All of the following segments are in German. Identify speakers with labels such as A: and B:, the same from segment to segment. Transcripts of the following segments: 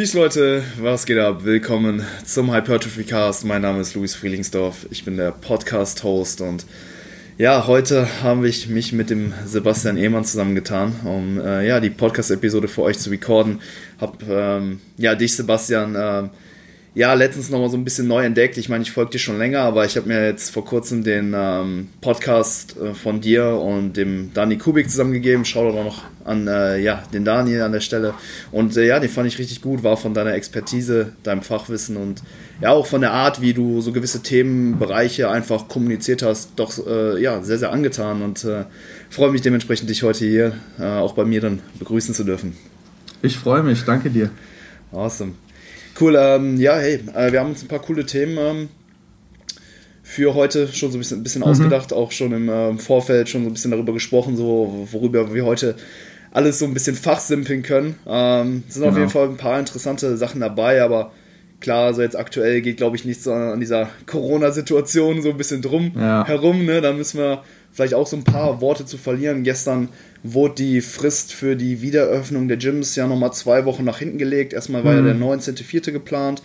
A: Peace Leute, was geht ab? Willkommen zum Hypertrophy Cast. Mein Name ist Luis Frielingsdorf. Ich bin der Podcast-Host und ja, heute habe ich mich mit dem Sebastian Ehmann zusammengetan, um äh, ja, die Podcast-Episode für euch zu recorden. Hab ähm, ja dich, Sebastian, äh, ja, letztens nochmal so ein bisschen neu entdeckt. Ich meine, ich folge dir schon länger, aber ich habe mir jetzt vor kurzem den ähm, Podcast äh, von dir und dem Dani Kubik zusammengegeben. Schau doch noch an äh, ja, den Daniel an der Stelle. Und äh, ja, den fand ich richtig gut, war von deiner Expertise, deinem Fachwissen und ja, auch von der Art, wie du so gewisse Themenbereiche einfach kommuniziert hast, doch äh, ja, sehr, sehr angetan und äh, freue mich dementsprechend, dich heute hier äh, auch bei mir dann begrüßen zu dürfen.
B: Ich freue mich, danke dir.
A: Awesome. Cool, ähm, ja, hey, äh, wir haben uns ein paar coole Themen ähm, für heute schon so ein bisschen, ein bisschen mhm. ausgedacht, auch schon im äh, Vorfeld schon so ein bisschen darüber gesprochen, so worüber wir heute alles so ein bisschen fachsimpeln können. Ähm, sind genau. auf jeden Fall ein paar interessante Sachen dabei, aber klar, also jetzt aktuell geht, glaube ich, nichts so an dieser Corona-Situation so ein bisschen drum ja. herum. Ne? Da müssen wir vielleicht auch so ein paar Worte zu verlieren. Gestern wurde die Frist für die Wiedereröffnung der Gyms ja nochmal zwei Wochen nach hinten gelegt. Erstmal war mhm. ja der 19.04. geplant,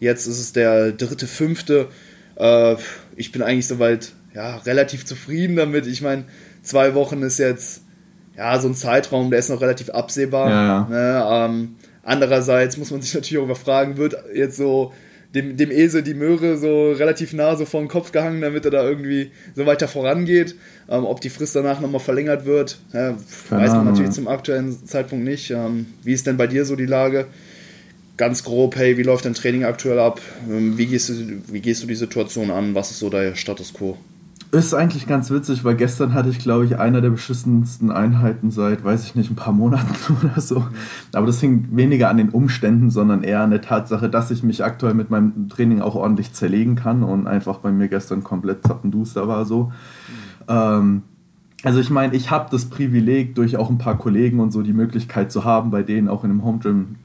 A: jetzt ist es der 3.05. Äh, ich bin eigentlich soweit ja, relativ zufrieden damit. Ich meine, zwei Wochen ist jetzt ja so ein Zeitraum, der ist noch relativ absehbar. Ja, ja. Ne? Ähm, andererseits muss man sich natürlich auch überfragen, wird jetzt so dem, dem Esel die Möhre so relativ nah so vor den Kopf gehangen, damit er da irgendwie so weiter vorangeht. Ähm, ob die Frist danach nochmal verlängert wird, ja, weiß man natürlich zum aktuellen Zeitpunkt nicht. Ähm, wie ist denn bei dir so die Lage? Ganz grob, hey, wie läuft dein Training aktuell ab? Ähm, wie, gehst du, wie gehst du die Situation an? Was ist so der Status quo?
B: Ist eigentlich ganz witzig, weil gestern hatte ich, glaube ich, einer der beschissensten Einheiten seit, weiß ich nicht, ein paar Monaten oder so. Aber das hing weniger an den Umständen, sondern eher an der Tatsache, dass ich mich aktuell mit meinem Training auch ordentlich zerlegen kann und einfach bei mir gestern komplett zappenduster war so. Mhm. Ähm, also ich meine, ich habe das Privileg, durch auch ein paar Kollegen und so die Möglichkeit zu haben, bei denen auch in einem Home Gym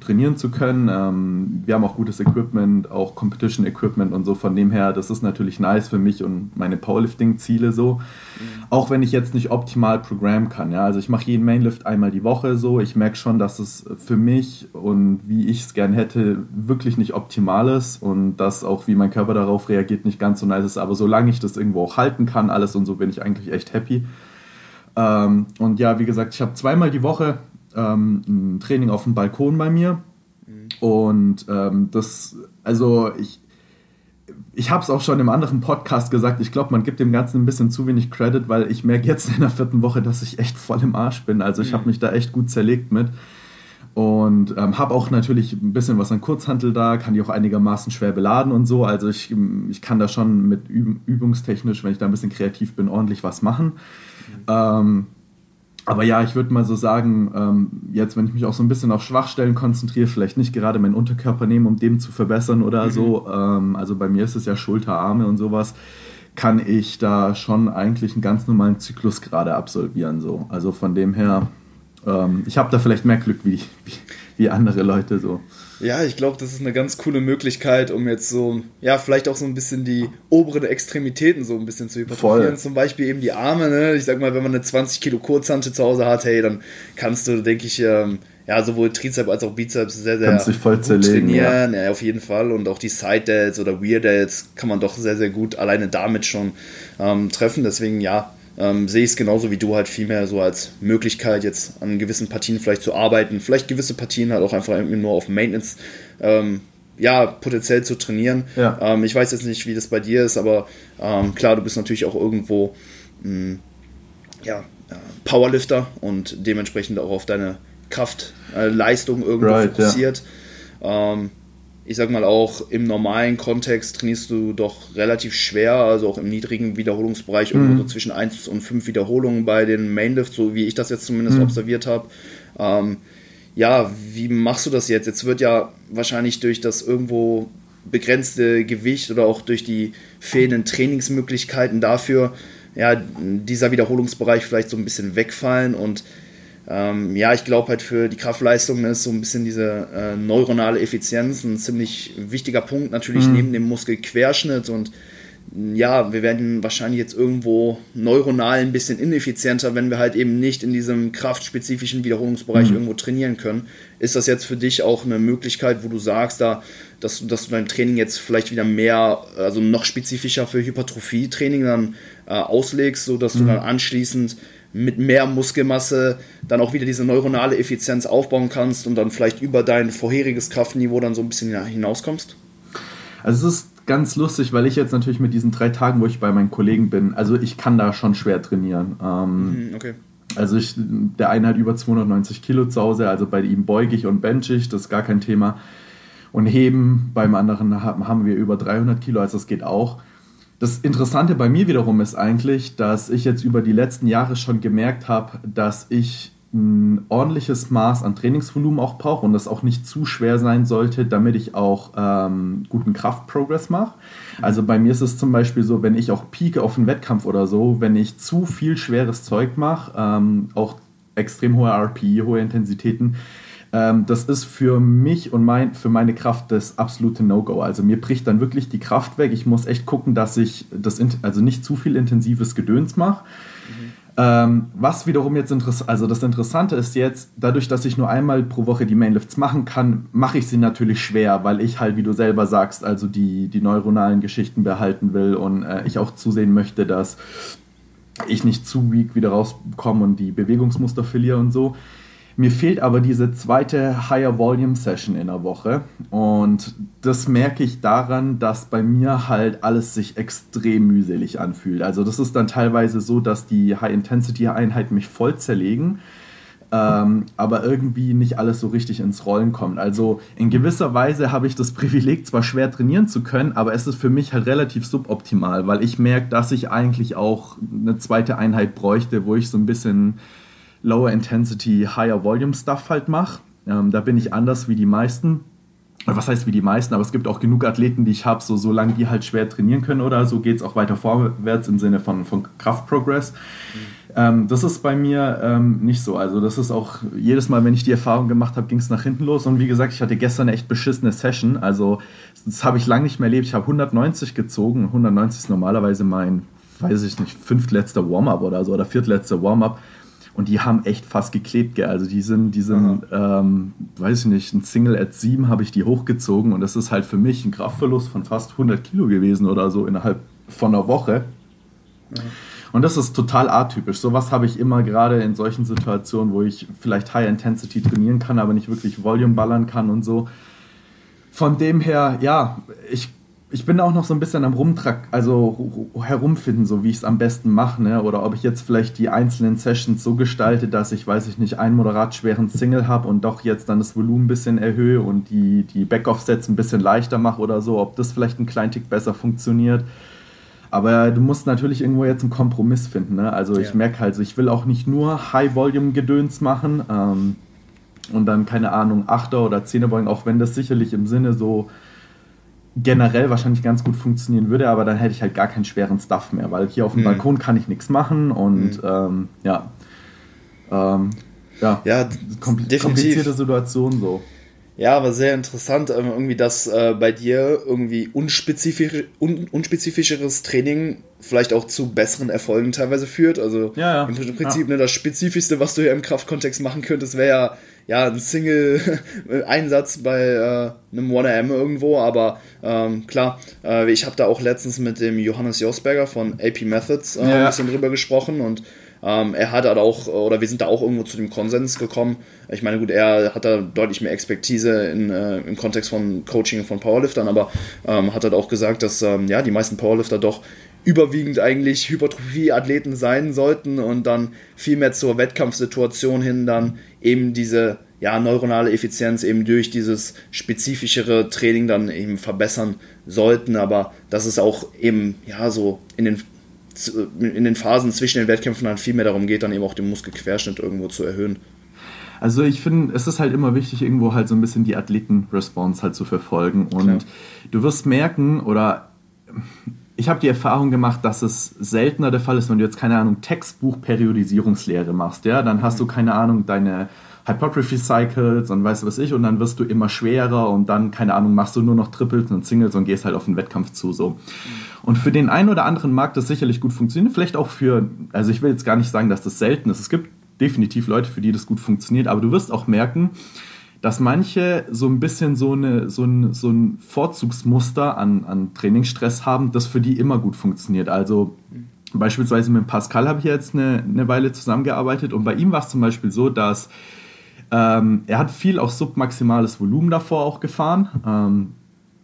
B: trainieren zu können. Ähm, wir haben auch gutes Equipment, auch Competition Equipment und so. Von dem her, das ist natürlich nice für mich und meine Powerlifting-Ziele so. Mhm. Auch wenn ich jetzt nicht optimal programmen kann. Ja? Also ich mache jeden Mainlift einmal die Woche so. Ich merke schon, dass es für mich und wie ich es gern hätte, wirklich nicht optimal ist und dass auch wie mein Körper darauf reagiert, nicht ganz so nice ist. Aber solange ich das irgendwo auch halten kann, alles und so, bin ich eigentlich echt happy. Ähm, und ja, wie gesagt, ich habe zweimal die Woche ähm, ein Training auf dem Balkon bei mir. Mhm. Und ähm, das, also ich, ich habe es auch schon im anderen Podcast gesagt, ich glaube, man gibt dem Ganzen ein bisschen zu wenig Credit, weil ich merke jetzt in der vierten Woche, dass ich echt voll im Arsch bin. Also ich mhm. habe mich da echt gut zerlegt mit. Und ähm, habe auch natürlich ein bisschen was an Kurzhantel da, kann die auch einigermaßen schwer beladen und so. Also ich, ich kann da schon mit übungstechnisch, wenn ich da ein bisschen kreativ bin, ordentlich was machen. Mhm. Ähm, aber ja, ich würde mal so sagen, ähm, jetzt, wenn ich mich auch so ein bisschen auf Schwachstellen konzentriere, vielleicht nicht gerade meinen Unterkörper nehmen, um den zu verbessern oder mhm. so. Ähm, also bei mir ist es ja Schulter, Arme und sowas, kann ich da schon eigentlich einen ganz normalen Zyklus gerade absolvieren. So. Also von dem her, ähm, ich habe da vielleicht mehr Glück wie, wie, wie andere Leute so.
A: Ja, ich glaube, das ist eine ganz coole Möglichkeit, um jetzt so, ja, vielleicht auch so ein bisschen die oberen Extremitäten so ein bisschen zu hypertrophieren. Zum Beispiel eben die Arme, ne? Ich sag mal, wenn man eine 20 Kilo Kurzhantel zu Hause hat, hey, dann kannst du, denke ich, ähm, ja, sowohl Trizeps als auch Bizeps sehr, sehr
B: Kannst dich voll zerlegen,
A: trainieren. Ja. ja. auf jeden Fall. Und auch die Side Delts oder Weird Delts kann man doch sehr, sehr gut alleine damit schon ähm, treffen. Deswegen, ja, ähm, sehe ich es genauso wie du halt vielmehr so als Möglichkeit, jetzt an gewissen Partien vielleicht zu arbeiten, vielleicht gewisse Partien halt auch einfach nur auf Maintenance, ähm, ja, potenziell zu trainieren. Ja. Ähm, ich weiß jetzt nicht, wie das bei dir ist, aber ähm, klar, du bist natürlich auch irgendwo, mh, hm, ja, äh, Powerlifter und dementsprechend auch auf deine Kraftleistung äh, irgendwo right, fokussiert. Ja. Ich sag mal auch im normalen Kontext trainierst du doch relativ schwer, also auch im niedrigen Wiederholungsbereich, mhm. irgendwo so zwischen 1 und 5 Wiederholungen bei den Mainlifts, so wie ich das jetzt zumindest mhm. observiert habe. Ähm, ja, wie machst du das jetzt? Jetzt wird ja wahrscheinlich durch das irgendwo begrenzte Gewicht oder auch durch die fehlenden Trainingsmöglichkeiten dafür, ja, dieser Wiederholungsbereich vielleicht so ein bisschen wegfallen und ähm, ja, ich glaube halt für die Kraftleistung ist so ein bisschen diese äh, neuronale Effizienz ein ziemlich wichtiger Punkt, natürlich mhm. neben dem Muskelquerschnitt und ja, wir werden wahrscheinlich jetzt irgendwo neuronal ein bisschen ineffizienter, wenn wir halt eben nicht in diesem kraftspezifischen Wiederholungsbereich mhm. irgendwo trainieren können. Ist das jetzt für dich auch eine Möglichkeit, wo du sagst, da, dass, dass du dein Training jetzt vielleicht wieder mehr, also noch spezifischer für Hypertrophie-Training dann äh, auslegst, sodass mhm. du dann anschließend mit mehr Muskelmasse dann auch wieder diese neuronale Effizienz aufbauen kannst und dann vielleicht über dein vorheriges Kraftniveau dann so ein bisschen hinauskommst?
B: Also es ist ganz lustig, weil ich jetzt natürlich mit diesen drei Tagen, wo ich bei meinen Kollegen bin, also ich kann da schon schwer trainieren. Ähm, mhm, okay. Also ich, der eine hat über 290 Kilo zu Hause, also bei ihm beuge ich und bench ich, das ist gar kein Thema. Und heben, beim anderen haben wir über 300 Kilo, also das geht auch. Das Interessante bei mir wiederum ist eigentlich, dass ich jetzt über die letzten Jahre schon gemerkt habe, dass ich ein ordentliches Maß an Trainingsvolumen auch brauche und das auch nicht zu schwer sein sollte, damit ich auch ähm, guten Kraftprogress mache. Also bei mir ist es zum Beispiel so, wenn ich auch pieke auf einen Wettkampf oder so, wenn ich zu viel schweres Zeug mache, ähm, auch extrem hohe RPI, hohe Intensitäten, ähm, das ist für mich und mein, für meine Kraft das absolute No-Go. Also mir bricht dann wirklich die Kraft weg. Ich muss echt gucken, dass ich das also nicht zu viel intensives Gedöns mache. Ähm, was wiederum jetzt interessant, also das Interessante ist jetzt, dadurch, dass ich nur einmal pro Woche die Mainlifts machen kann, mache ich sie natürlich schwer, weil ich halt, wie du selber sagst, also die, die neuronalen Geschichten behalten will und äh, ich auch zusehen möchte, dass ich nicht zu weak wieder rauskomme und die Bewegungsmuster verliere und so. Mir fehlt aber diese zweite Higher Volume Session in der Woche und das merke ich daran, dass bei mir halt alles sich extrem mühselig anfühlt. Also das ist dann teilweise so, dass die High Intensity Einheiten mich voll zerlegen, ähm, aber irgendwie nicht alles so richtig ins Rollen kommt. Also in gewisser Weise habe ich das Privileg, zwar schwer trainieren zu können, aber es ist für mich halt relativ suboptimal, weil ich merke, dass ich eigentlich auch eine zweite Einheit bräuchte, wo ich so ein bisschen Lower Intensity, Higher Volume Stuff halt mache. Ähm, da bin ich anders wie die meisten. Was heißt wie die meisten, aber es gibt auch genug Athleten, die ich habe, so solange die halt schwer trainieren können oder so, geht es auch weiter vorwärts im Sinne von, von Kraftprogress. Mhm. Ähm, das ist bei mir ähm, nicht so. Also das ist auch jedes Mal, wenn ich die Erfahrung gemacht habe, ging es nach hinten los. Und wie gesagt, ich hatte gestern eine echt beschissene Session. Also das habe ich lange nicht mehr erlebt. Ich habe 190 gezogen. 190 ist normalerweise mein, weiß ich nicht, fünftletzter Warm-up oder so oder viertletzter Warm-up. Und die haben echt fast geklebt, gell. Also die sind, die sind, ähm, weiß ich nicht, ein Single at 7 habe ich die hochgezogen und das ist halt für mich ein Kraftverlust von fast 100 Kilo gewesen oder so innerhalb von einer Woche. Ja. Und das ist total atypisch. Sowas habe ich immer gerade in solchen Situationen, wo ich vielleicht High Intensity trainieren kann, aber nicht wirklich Volume ballern kann und so. Von dem her, ja, ich ich bin auch noch so ein bisschen am Rumtrack, also herumfinden, so wie ich es am besten mache, ne? Oder ob ich jetzt vielleicht die einzelnen Sessions so gestalte, dass ich, weiß ich nicht, einen moderat schweren Single habe und doch jetzt dann das Volumen ein bisschen erhöhe und die, die Backoff-Sets ein bisschen leichter mache oder so, ob das vielleicht ein kleinen Tick besser funktioniert. Aber du musst natürlich irgendwo jetzt einen Kompromiss finden, ne? Also ja. ich merke halt, ich will auch nicht nur High-Volume-Gedöns machen ähm, und dann, keine Ahnung, Achter- oder Zehnerbeugen, auch wenn das sicherlich im Sinne so generell wahrscheinlich ganz gut funktionieren würde, aber dann hätte ich halt gar keinen schweren Stuff mehr, weil hier auf dem mhm. Balkon kann ich nichts machen und mhm. ähm, ja. Ähm, ja,
A: ja
B: kompl definitiv. komplizierte Situation so.
A: Ja, aber sehr interessant, ähm, irgendwie, dass äh, bei dir irgendwie unspezifisch, un, unspezifischeres Training vielleicht auch zu besseren Erfolgen teilweise führt. Also ja, ja. im Prinzip ja. Ne, das Spezifischste, was du hier im Kraftkontext machen könntest, wäre ja ja, ein Single-Einsatz bei äh, einem 1AM irgendwo, aber ähm, klar, äh, ich habe da auch letztens mit dem Johannes Josberger von AP Methods äh, ja. ein bisschen drüber gesprochen und ähm, er hat halt auch, oder wir sind da auch irgendwo zu dem Konsens gekommen. Ich meine, gut, er hat da deutlich mehr Expertise in, äh, im Kontext von Coaching von Powerliftern, aber ähm, hat halt auch gesagt, dass ähm, ja, die meisten Powerlifter doch überwiegend eigentlich Hypertrophie-Athleten sein sollten und dann viel mehr zur Wettkampfsituation hin dann eben diese ja, neuronale Effizienz eben durch dieses spezifischere Training dann eben verbessern sollten, aber dass es auch eben ja so in den in den Phasen zwischen den Wettkämpfen dann viel mehr darum geht, dann eben auch den Muskelquerschnitt irgendwo zu erhöhen.
B: Also ich finde, es ist halt immer wichtig, irgendwo halt so ein bisschen die Athleten-Response halt zu verfolgen. Und Klar. du wirst merken, oder ich habe die Erfahrung gemacht, dass es seltener der Fall ist, wenn du jetzt keine Ahnung Textbuch-Periodisierungslehre machst, ja, dann hast du mhm. keine Ahnung deine Hypertrophy Cycles und weißt du was ich und dann wirst du immer schwerer und dann, keine Ahnung, machst du nur noch Triples und Singles und gehst halt auf den Wettkampf zu so. Und für den einen oder anderen mag das sicherlich gut funktionieren, vielleicht auch für, also ich will jetzt gar nicht sagen, dass das selten ist. Es gibt definitiv Leute, für die das gut funktioniert, aber du wirst auch merken, dass manche so ein bisschen so, eine, so, ein, so ein Vorzugsmuster an, an Trainingsstress haben, das für die immer gut funktioniert. Also beispielsweise mit Pascal habe ich jetzt eine, eine Weile zusammengearbeitet und bei ihm war es zum Beispiel so, dass ähm, er hat viel auch submaximales Volumen davor auch gefahren. Ähm,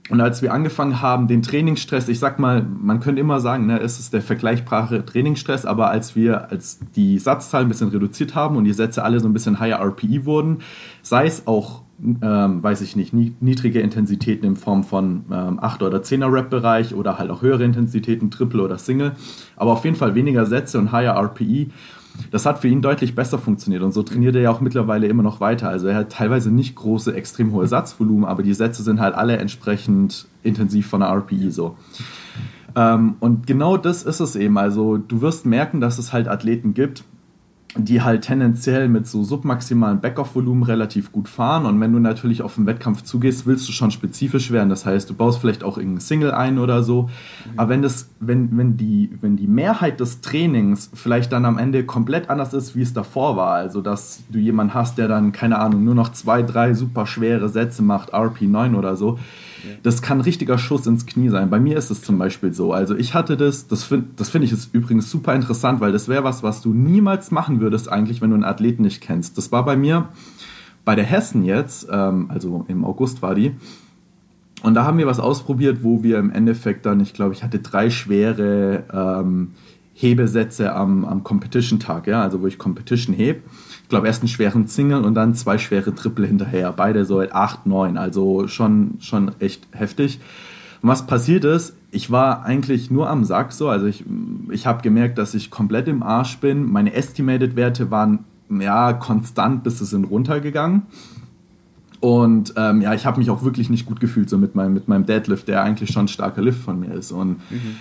B: und als wir angefangen haben, den Trainingsstress, ich sag mal, man könnte immer sagen, ne, es ist der vergleichbare Trainingsstress, aber als wir, als die Satzzahl ein bisschen reduziert haben und die Sätze alle so ein bisschen higher RPI wurden, sei es auch, ähm, weiß ich nicht, niedrige Intensitäten in Form von ähm, 8 oder 10er Rap-Bereich oder halt auch höhere Intensitäten, Triple oder Single, aber auf jeden Fall weniger Sätze und higher RPI das hat für ihn deutlich besser funktioniert und so trainiert er ja auch mittlerweile immer noch weiter. Also er hat teilweise nicht große, extrem hohe Satzvolumen, aber die Sätze sind halt alle entsprechend intensiv von der RPI so. Ähm, und genau das ist es eben. Also du wirst merken, dass es halt Athleten gibt, die halt tendenziell mit so submaximalen Backoff-Volumen relativ gut fahren. Und wenn du natürlich auf den Wettkampf zugehst, willst du schon spezifisch werden. Das heißt, du baust vielleicht auch irgendeinen Single ein oder so. Mhm. Aber wenn, das, wenn, wenn, die, wenn die Mehrheit des Trainings vielleicht dann am Ende komplett anders ist, wie es davor war, also dass du jemanden hast, der dann, keine Ahnung, nur noch zwei, drei super schwere Sätze macht, RP9 oder so, das kann ein richtiger Schuss ins Knie sein. Bei mir ist es zum Beispiel so. Also ich hatte das, das finde das find ich ist übrigens super interessant, weil das wäre was, was du niemals machen würdest eigentlich, wenn du einen Athleten nicht kennst. Das war bei mir bei der Hessen jetzt, ähm, also im August war die. Und da haben wir was ausprobiert, wo wir im Endeffekt dann, ich glaube, ich hatte drei schwere ähm, Hebesätze am, am Competition-Tag, ja, also wo ich Competition heb ich glaube, erst einen schweren Single und dann zwei schwere Triple hinterher. Beide so 8, 9, also schon, schon echt heftig. Und was passiert ist, ich war eigentlich nur am Sack so, also ich, ich habe gemerkt, dass ich komplett im Arsch bin. Meine Estimated-Werte waren ja konstant bis es sind runtergegangen. Und ähm, ja, ich habe mich auch wirklich nicht gut gefühlt so mit meinem, mit meinem Deadlift, der eigentlich schon ein starker Lift von mir ist. Und mhm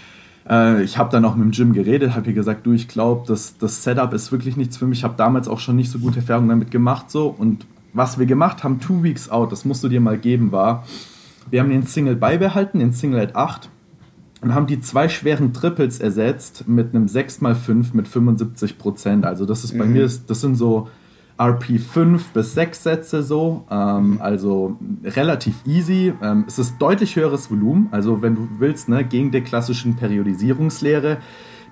B: äh, ich habe dann auch mit dem Jim geredet, habe ihr gesagt, du, ich glaube, das, das Setup ist wirklich nichts für mich. Ich habe damals auch schon nicht so gute Erfahrungen damit gemacht. So. Und was wir gemacht haben, Two Weeks Out, das musst du dir mal geben, war, wir haben den Single beibehalten, den Single at 8 und haben die zwei schweren Triples ersetzt mit einem 6x5 mit 75 Prozent. Also das ist mhm. bei mir, das sind so RP 5 bis 6 Sätze so, ähm, also relativ easy. Ähm, es ist deutlich höheres Volumen, also wenn du willst, ne, gegen der klassischen Periodisierungslehre.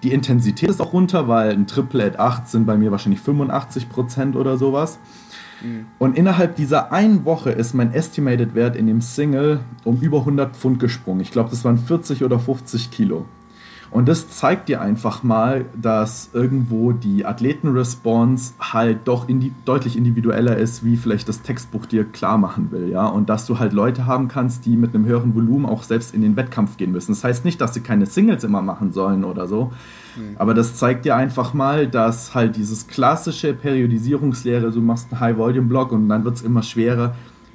B: Die Intensität ist auch runter, weil ein Triple at 8 sind bei mir wahrscheinlich 85% oder sowas. Mhm. Und innerhalb dieser einen Woche ist mein Estimated Wert in dem Single um über 100 Pfund gesprungen. Ich glaube, das waren 40 oder 50 Kilo. Und das zeigt dir einfach mal, dass irgendwo die Athletenresponse halt doch indi deutlich individueller ist, wie vielleicht das Textbuch dir klar machen will, ja. Und dass du halt Leute haben kannst, die mit einem höheren Volumen auch selbst in den Wettkampf gehen müssen. Das heißt nicht, dass sie keine Singles immer machen sollen oder so. Mhm. Aber das zeigt dir einfach mal, dass halt dieses klassische Periodisierungslehre, du machst einen High-Volume-Block und dann wird es immer schwerer,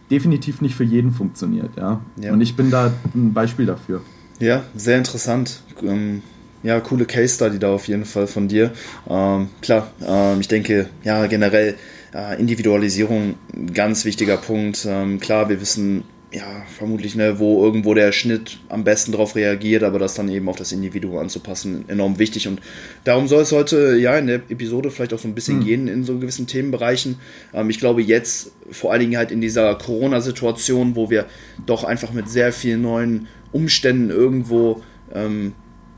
B: definitiv nicht für jeden funktioniert, ja? ja. Und ich bin da ein Beispiel dafür.
A: Ja, sehr interessant. Ähm, ja, coole Case Study da auf jeden Fall von dir. Ähm, klar, ähm, ich denke, ja, generell äh, Individualisierung, ganz wichtiger Punkt. Ähm, klar, wir wissen ja vermutlich, ne, wo irgendwo der Schnitt am besten darauf reagiert, aber das dann eben auf das Individuum anzupassen, enorm wichtig. Und darum soll es heute ja in der Episode vielleicht auch so ein bisschen mhm. gehen in so gewissen Themenbereichen. Ähm, ich glaube, jetzt vor allen Dingen halt in dieser Corona-Situation, wo wir doch einfach mit sehr vielen neuen Umständen irgendwo ähm,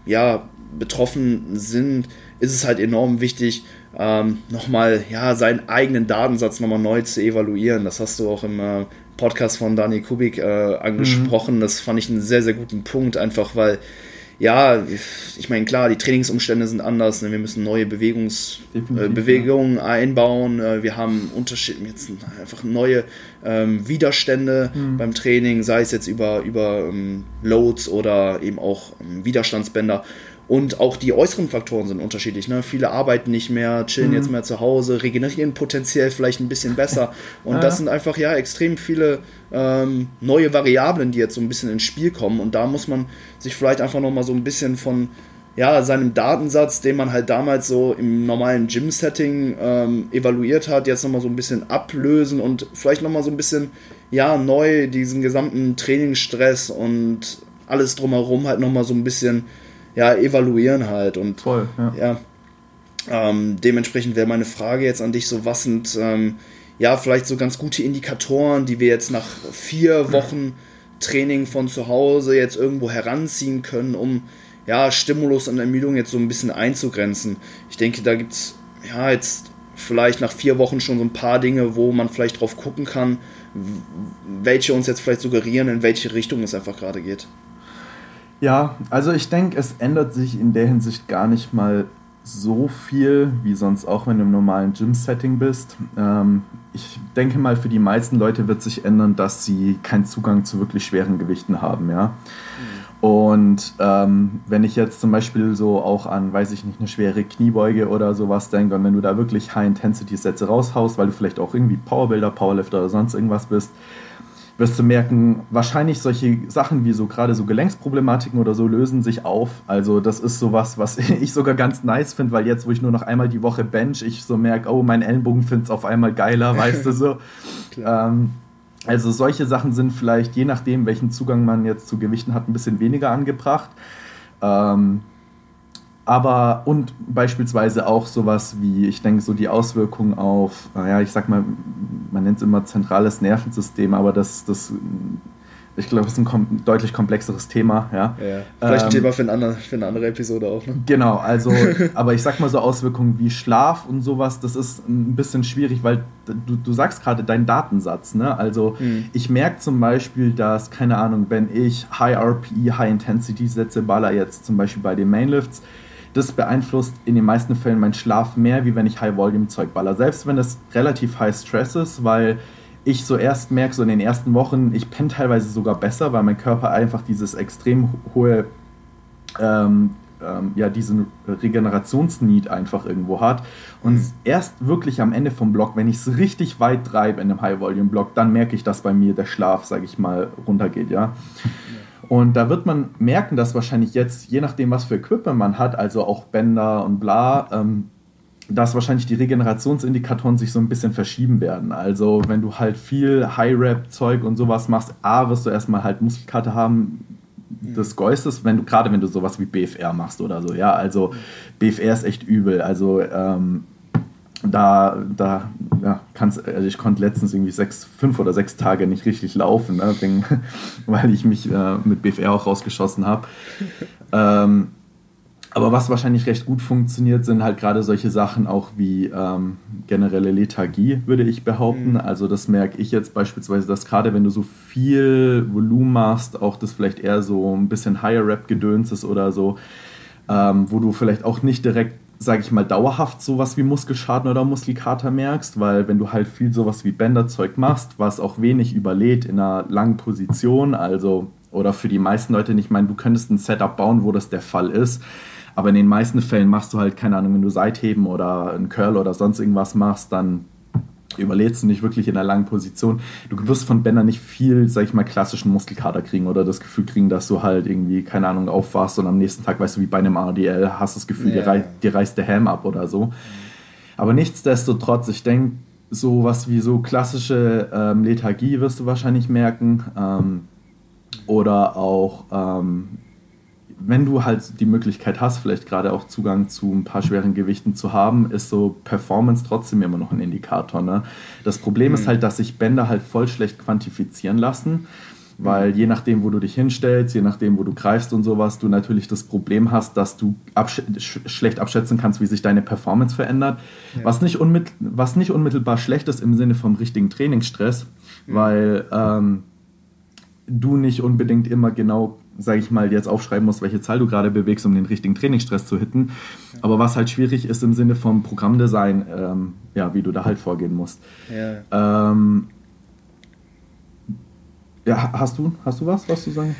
A: ja, betroffen sind, ist es halt enorm wichtig, ähm, nochmal ja, seinen eigenen Datensatz nochmal neu zu evaluieren. Das hast du auch im äh, Podcast von Dani Kubik äh, angesprochen. Mhm. Das fand ich einen sehr, sehr guten Punkt, einfach weil ja, ich meine, klar, die Trainingsumstände sind anders. Ne? Wir müssen neue Bewegungs, äh, Bewegungen ja. einbauen. Äh, wir haben Unterschied, jetzt einfach neue ähm, Widerstände mhm. beim Training, sei es jetzt über, über ähm, Loads oder eben auch ähm, Widerstandsbänder. Und auch die äußeren Faktoren sind unterschiedlich. Ne? Viele arbeiten nicht mehr, chillen mhm. jetzt mehr zu Hause, regenerieren potenziell vielleicht ein bisschen besser. Und ja. das sind einfach ja extrem viele ähm, neue Variablen, die jetzt so ein bisschen ins Spiel kommen. Und da muss man sich vielleicht einfach nochmal so ein bisschen von ja, seinem Datensatz, den man halt damals so im normalen Gym-Setting ähm, evaluiert hat, jetzt nochmal so ein bisschen ablösen und vielleicht nochmal so ein bisschen, ja, neu diesen gesamten Trainingsstress und alles drumherum halt nochmal so ein bisschen, ja, evaluieren halt. Und Voll, ja. ja ähm, dementsprechend wäre meine Frage jetzt an dich so, was sind, ähm, ja, vielleicht so ganz gute Indikatoren, die wir jetzt nach vier Wochen Training von zu Hause jetzt irgendwo heranziehen können, um ja, Stimulus und Ermüdung jetzt so ein bisschen einzugrenzen. Ich denke, da gibt es ja jetzt vielleicht nach vier Wochen schon so ein paar Dinge, wo man vielleicht drauf gucken kann, welche uns jetzt vielleicht suggerieren, in welche Richtung es einfach gerade geht.
B: Ja, also ich denke, es ändert sich in der Hinsicht gar nicht mal so viel wie sonst auch, wenn du im normalen Gym-Setting bist. Ähm, ich denke mal, für die meisten Leute wird sich ändern, dass sie keinen Zugang zu wirklich schweren Gewichten haben, ja. Mhm. Und ähm, wenn ich jetzt zum Beispiel so auch an, weiß ich nicht, eine schwere Kniebeuge oder sowas denke und wenn du da wirklich High-Intensity-Sätze raushaust, weil du vielleicht auch irgendwie Powerbuilder, Powerlifter oder sonst irgendwas bist, wirst du merken, wahrscheinlich solche Sachen wie so gerade so Gelenksproblematiken oder so lösen sich auf. Also das ist sowas, was ich sogar ganz nice finde, weil jetzt, wo ich nur noch einmal die Woche bench, ich so merke, oh, mein Ellenbogen findet es auf einmal geiler, weißt du so. ähm, also solche Sachen sind vielleicht, je nachdem, welchen Zugang man jetzt zu Gewichten hat, ein bisschen weniger angebracht. Ähm, aber und beispielsweise auch sowas wie, ich denke, so die Auswirkungen auf, naja, ich sag mal, man nennt es immer zentrales Nervensystem, aber das, das ich glaube, es ist ein kom deutlich komplexeres Thema. Ja. ja
A: vielleicht ein ähm, Thema für eine, andere, für eine andere Episode auch. Ne?
B: Genau, also, aber ich sag mal so Auswirkungen wie Schlaf und sowas, das ist ein bisschen schwierig, weil du, du sagst gerade deinen Datensatz. Ne? Also mhm. ich merke zum Beispiel, dass, keine Ahnung, wenn ich High RPE, High Intensity setze, baller jetzt zum Beispiel bei den Mainlifts, das beeinflusst in den meisten Fällen meinen Schlaf mehr, wie wenn ich High-Volume-Zeug baller. Selbst wenn es relativ High Stress ist, weil ich so erst merke, so in den ersten Wochen, ich penne teilweise sogar besser, weil mein Körper einfach dieses extrem hohe, ähm, ähm, ja, diesen Regenerationsneed einfach irgendwo hat. Und mhm. erst wirklich am Ende vom Block, wenn ich es richtig weit treibe in einem High-Volume-Block, dann merke ich, dass bei mir der Schlaf, sage ich mal, runtergeht, ja. Und da wird man merken, dass wahrscheinlich jetzt, je nachdem, was für Equipment man hat, also auch Bänder und bla, ähm, dass wahrscheinlich die Regenerationsindikatoren sich so ein bisschen verschieben werden. Also wenn du halt viel High-Rap-Zeug und sowas machst, A, wirst du erstmal halt Muskelkarte haben, des Geustes, wenn du gerade wenn du sowas wie BFR machst oder so, ja, also BFR ist echt übel. Also ähm, da, da ja, kannst, also ich konnte letztens irgendwie sechs, fünf oder sechs Tage nicht richtig laufen, ne, weil ich mich äh, mit BFR auch rausgeschossen habe. ähm, aber was wahrscheinlich recht gut funktioniert, sind halt gerade solche Sachen auch wie ähm, generelle Lethargie, würde ich behaupten. Mhm. Also das merke ich jetzt beispielsweise, dass gerade wenn du so viel Volumen machst, auch das vielleicht eher so ein bisschen Higher Rap gedöns ist oder so, ähm, wo du vielleicht auch nicht direkt sage ich mal, dauerhaft sowas wie Muskelschaden oder Muskelkater merkst, weil wenn du halt viel sowas wie Bänderzeug machst, was auch wenig überlädt in einer langen Position, also oder für die meisten Leute nicht, ich meine, du könntest ein Setup bauen, wo das der Fall ist, aber in den meisten Fällen machst du halt, keine Ahnung, wenn du Seitheben oder einen Curl oder sonst irgendwas machst, dann überlädst du nicht wirklich in einer langen Position. Du wirst von Bänder nicht viel, sag ich mal, klassischen Muskelkater kriegen oder das Gefühl kriegen, dass du halt irgendwie, keine Ahnung, aufwachst und am nächsten Tag, weißt du, wie bei einem RDL, hast das Gefühl, ja. dir, rei dir reißt der Helm ab oder so. Aber nichtsdestotrotz, ich denke, so was wie so klassische ähm, Lethargie wirst du wahrscheinlich merken. Ähm, oder auch ähm, wenn du halt die Möglichkeit hast, vielleicht gerade auch Zugang zu ein paar schweren Gewichten zu haben, ist so Performance trotzdem immer noch ein Indikator. Ne? Das Problem mhm. ist halt, dass sich Bänder halt voll schlecht quantifizieren lassen, weil je nachdem, wo du dich hinstellst, je nachdem, wo du greifst und sowas, du natürlich das Problem hast, dass du absch schlecht abschätzen kannst, wie sich deine Performance verändert. Ja. Was, nicht was nicht unmittelbar schlecht ist im Sinne vom richtigen Trainingsstress, mhm. weil ähm, du nicht unbedingt immer genau sage ich mal, jetzt aufschreiben musst, welche Zahl du gerade bewegst, um den richtigen Trainingsstress zu hitten. Aber was halt schwierig ist im Sinne vom Programmdesign, ähm, ja, wie du da halt vorgehen musst. Ja. Ähm, ja, hast du, hast du was, was du sagen?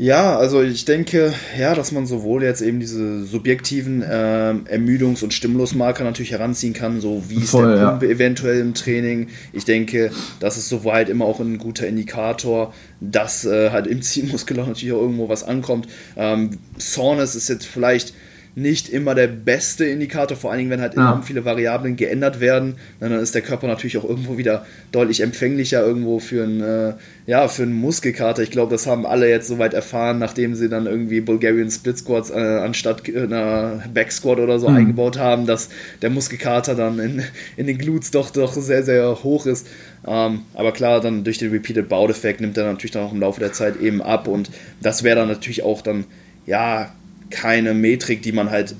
A: Ja, also ich denke, ja, dass man sowohl jetzt eben diese subjektiven äh, Ermüdungs- und Stimulusmarker natürlich heranziehen kann, so wie ist Voll, der Pumpe ja. eventuell im Training. Ich denke, das ist soweit immer auch ein guter Indikator, dass äh, halt im Zielmuskel auch natürlich auch irgendwo was ankommt. Ähm, Soreness ist jetzt vielleicht nicht immer der beste Indikator, vor allen Dingen, wenn halt ja. enorm viele Variablen geändert werden. Dann ist der Körper natürlich auch irgendwo wieder deutlich empfänglicher irgendwo für einen, äh, ja, für einen Muskelkater. Ich glaube, das haben alle jetzt soweit erfahren, nachdem sie dann irgendwie Bulgarian Split Squats äh, anstatt einer Back Squat oder so mhm. eingebaut haben, dass der Muskelkater dann in, in den Glutes doch, doch sehr, sehr hoch ist. Ähm, aber klar, dann durch den Repeated Bout Effekt nimmt er natürlich dann auch im Laufe der Zeit eben ab und das wäre dann natürlich auch dann, ja, keine Metrik, die man halt,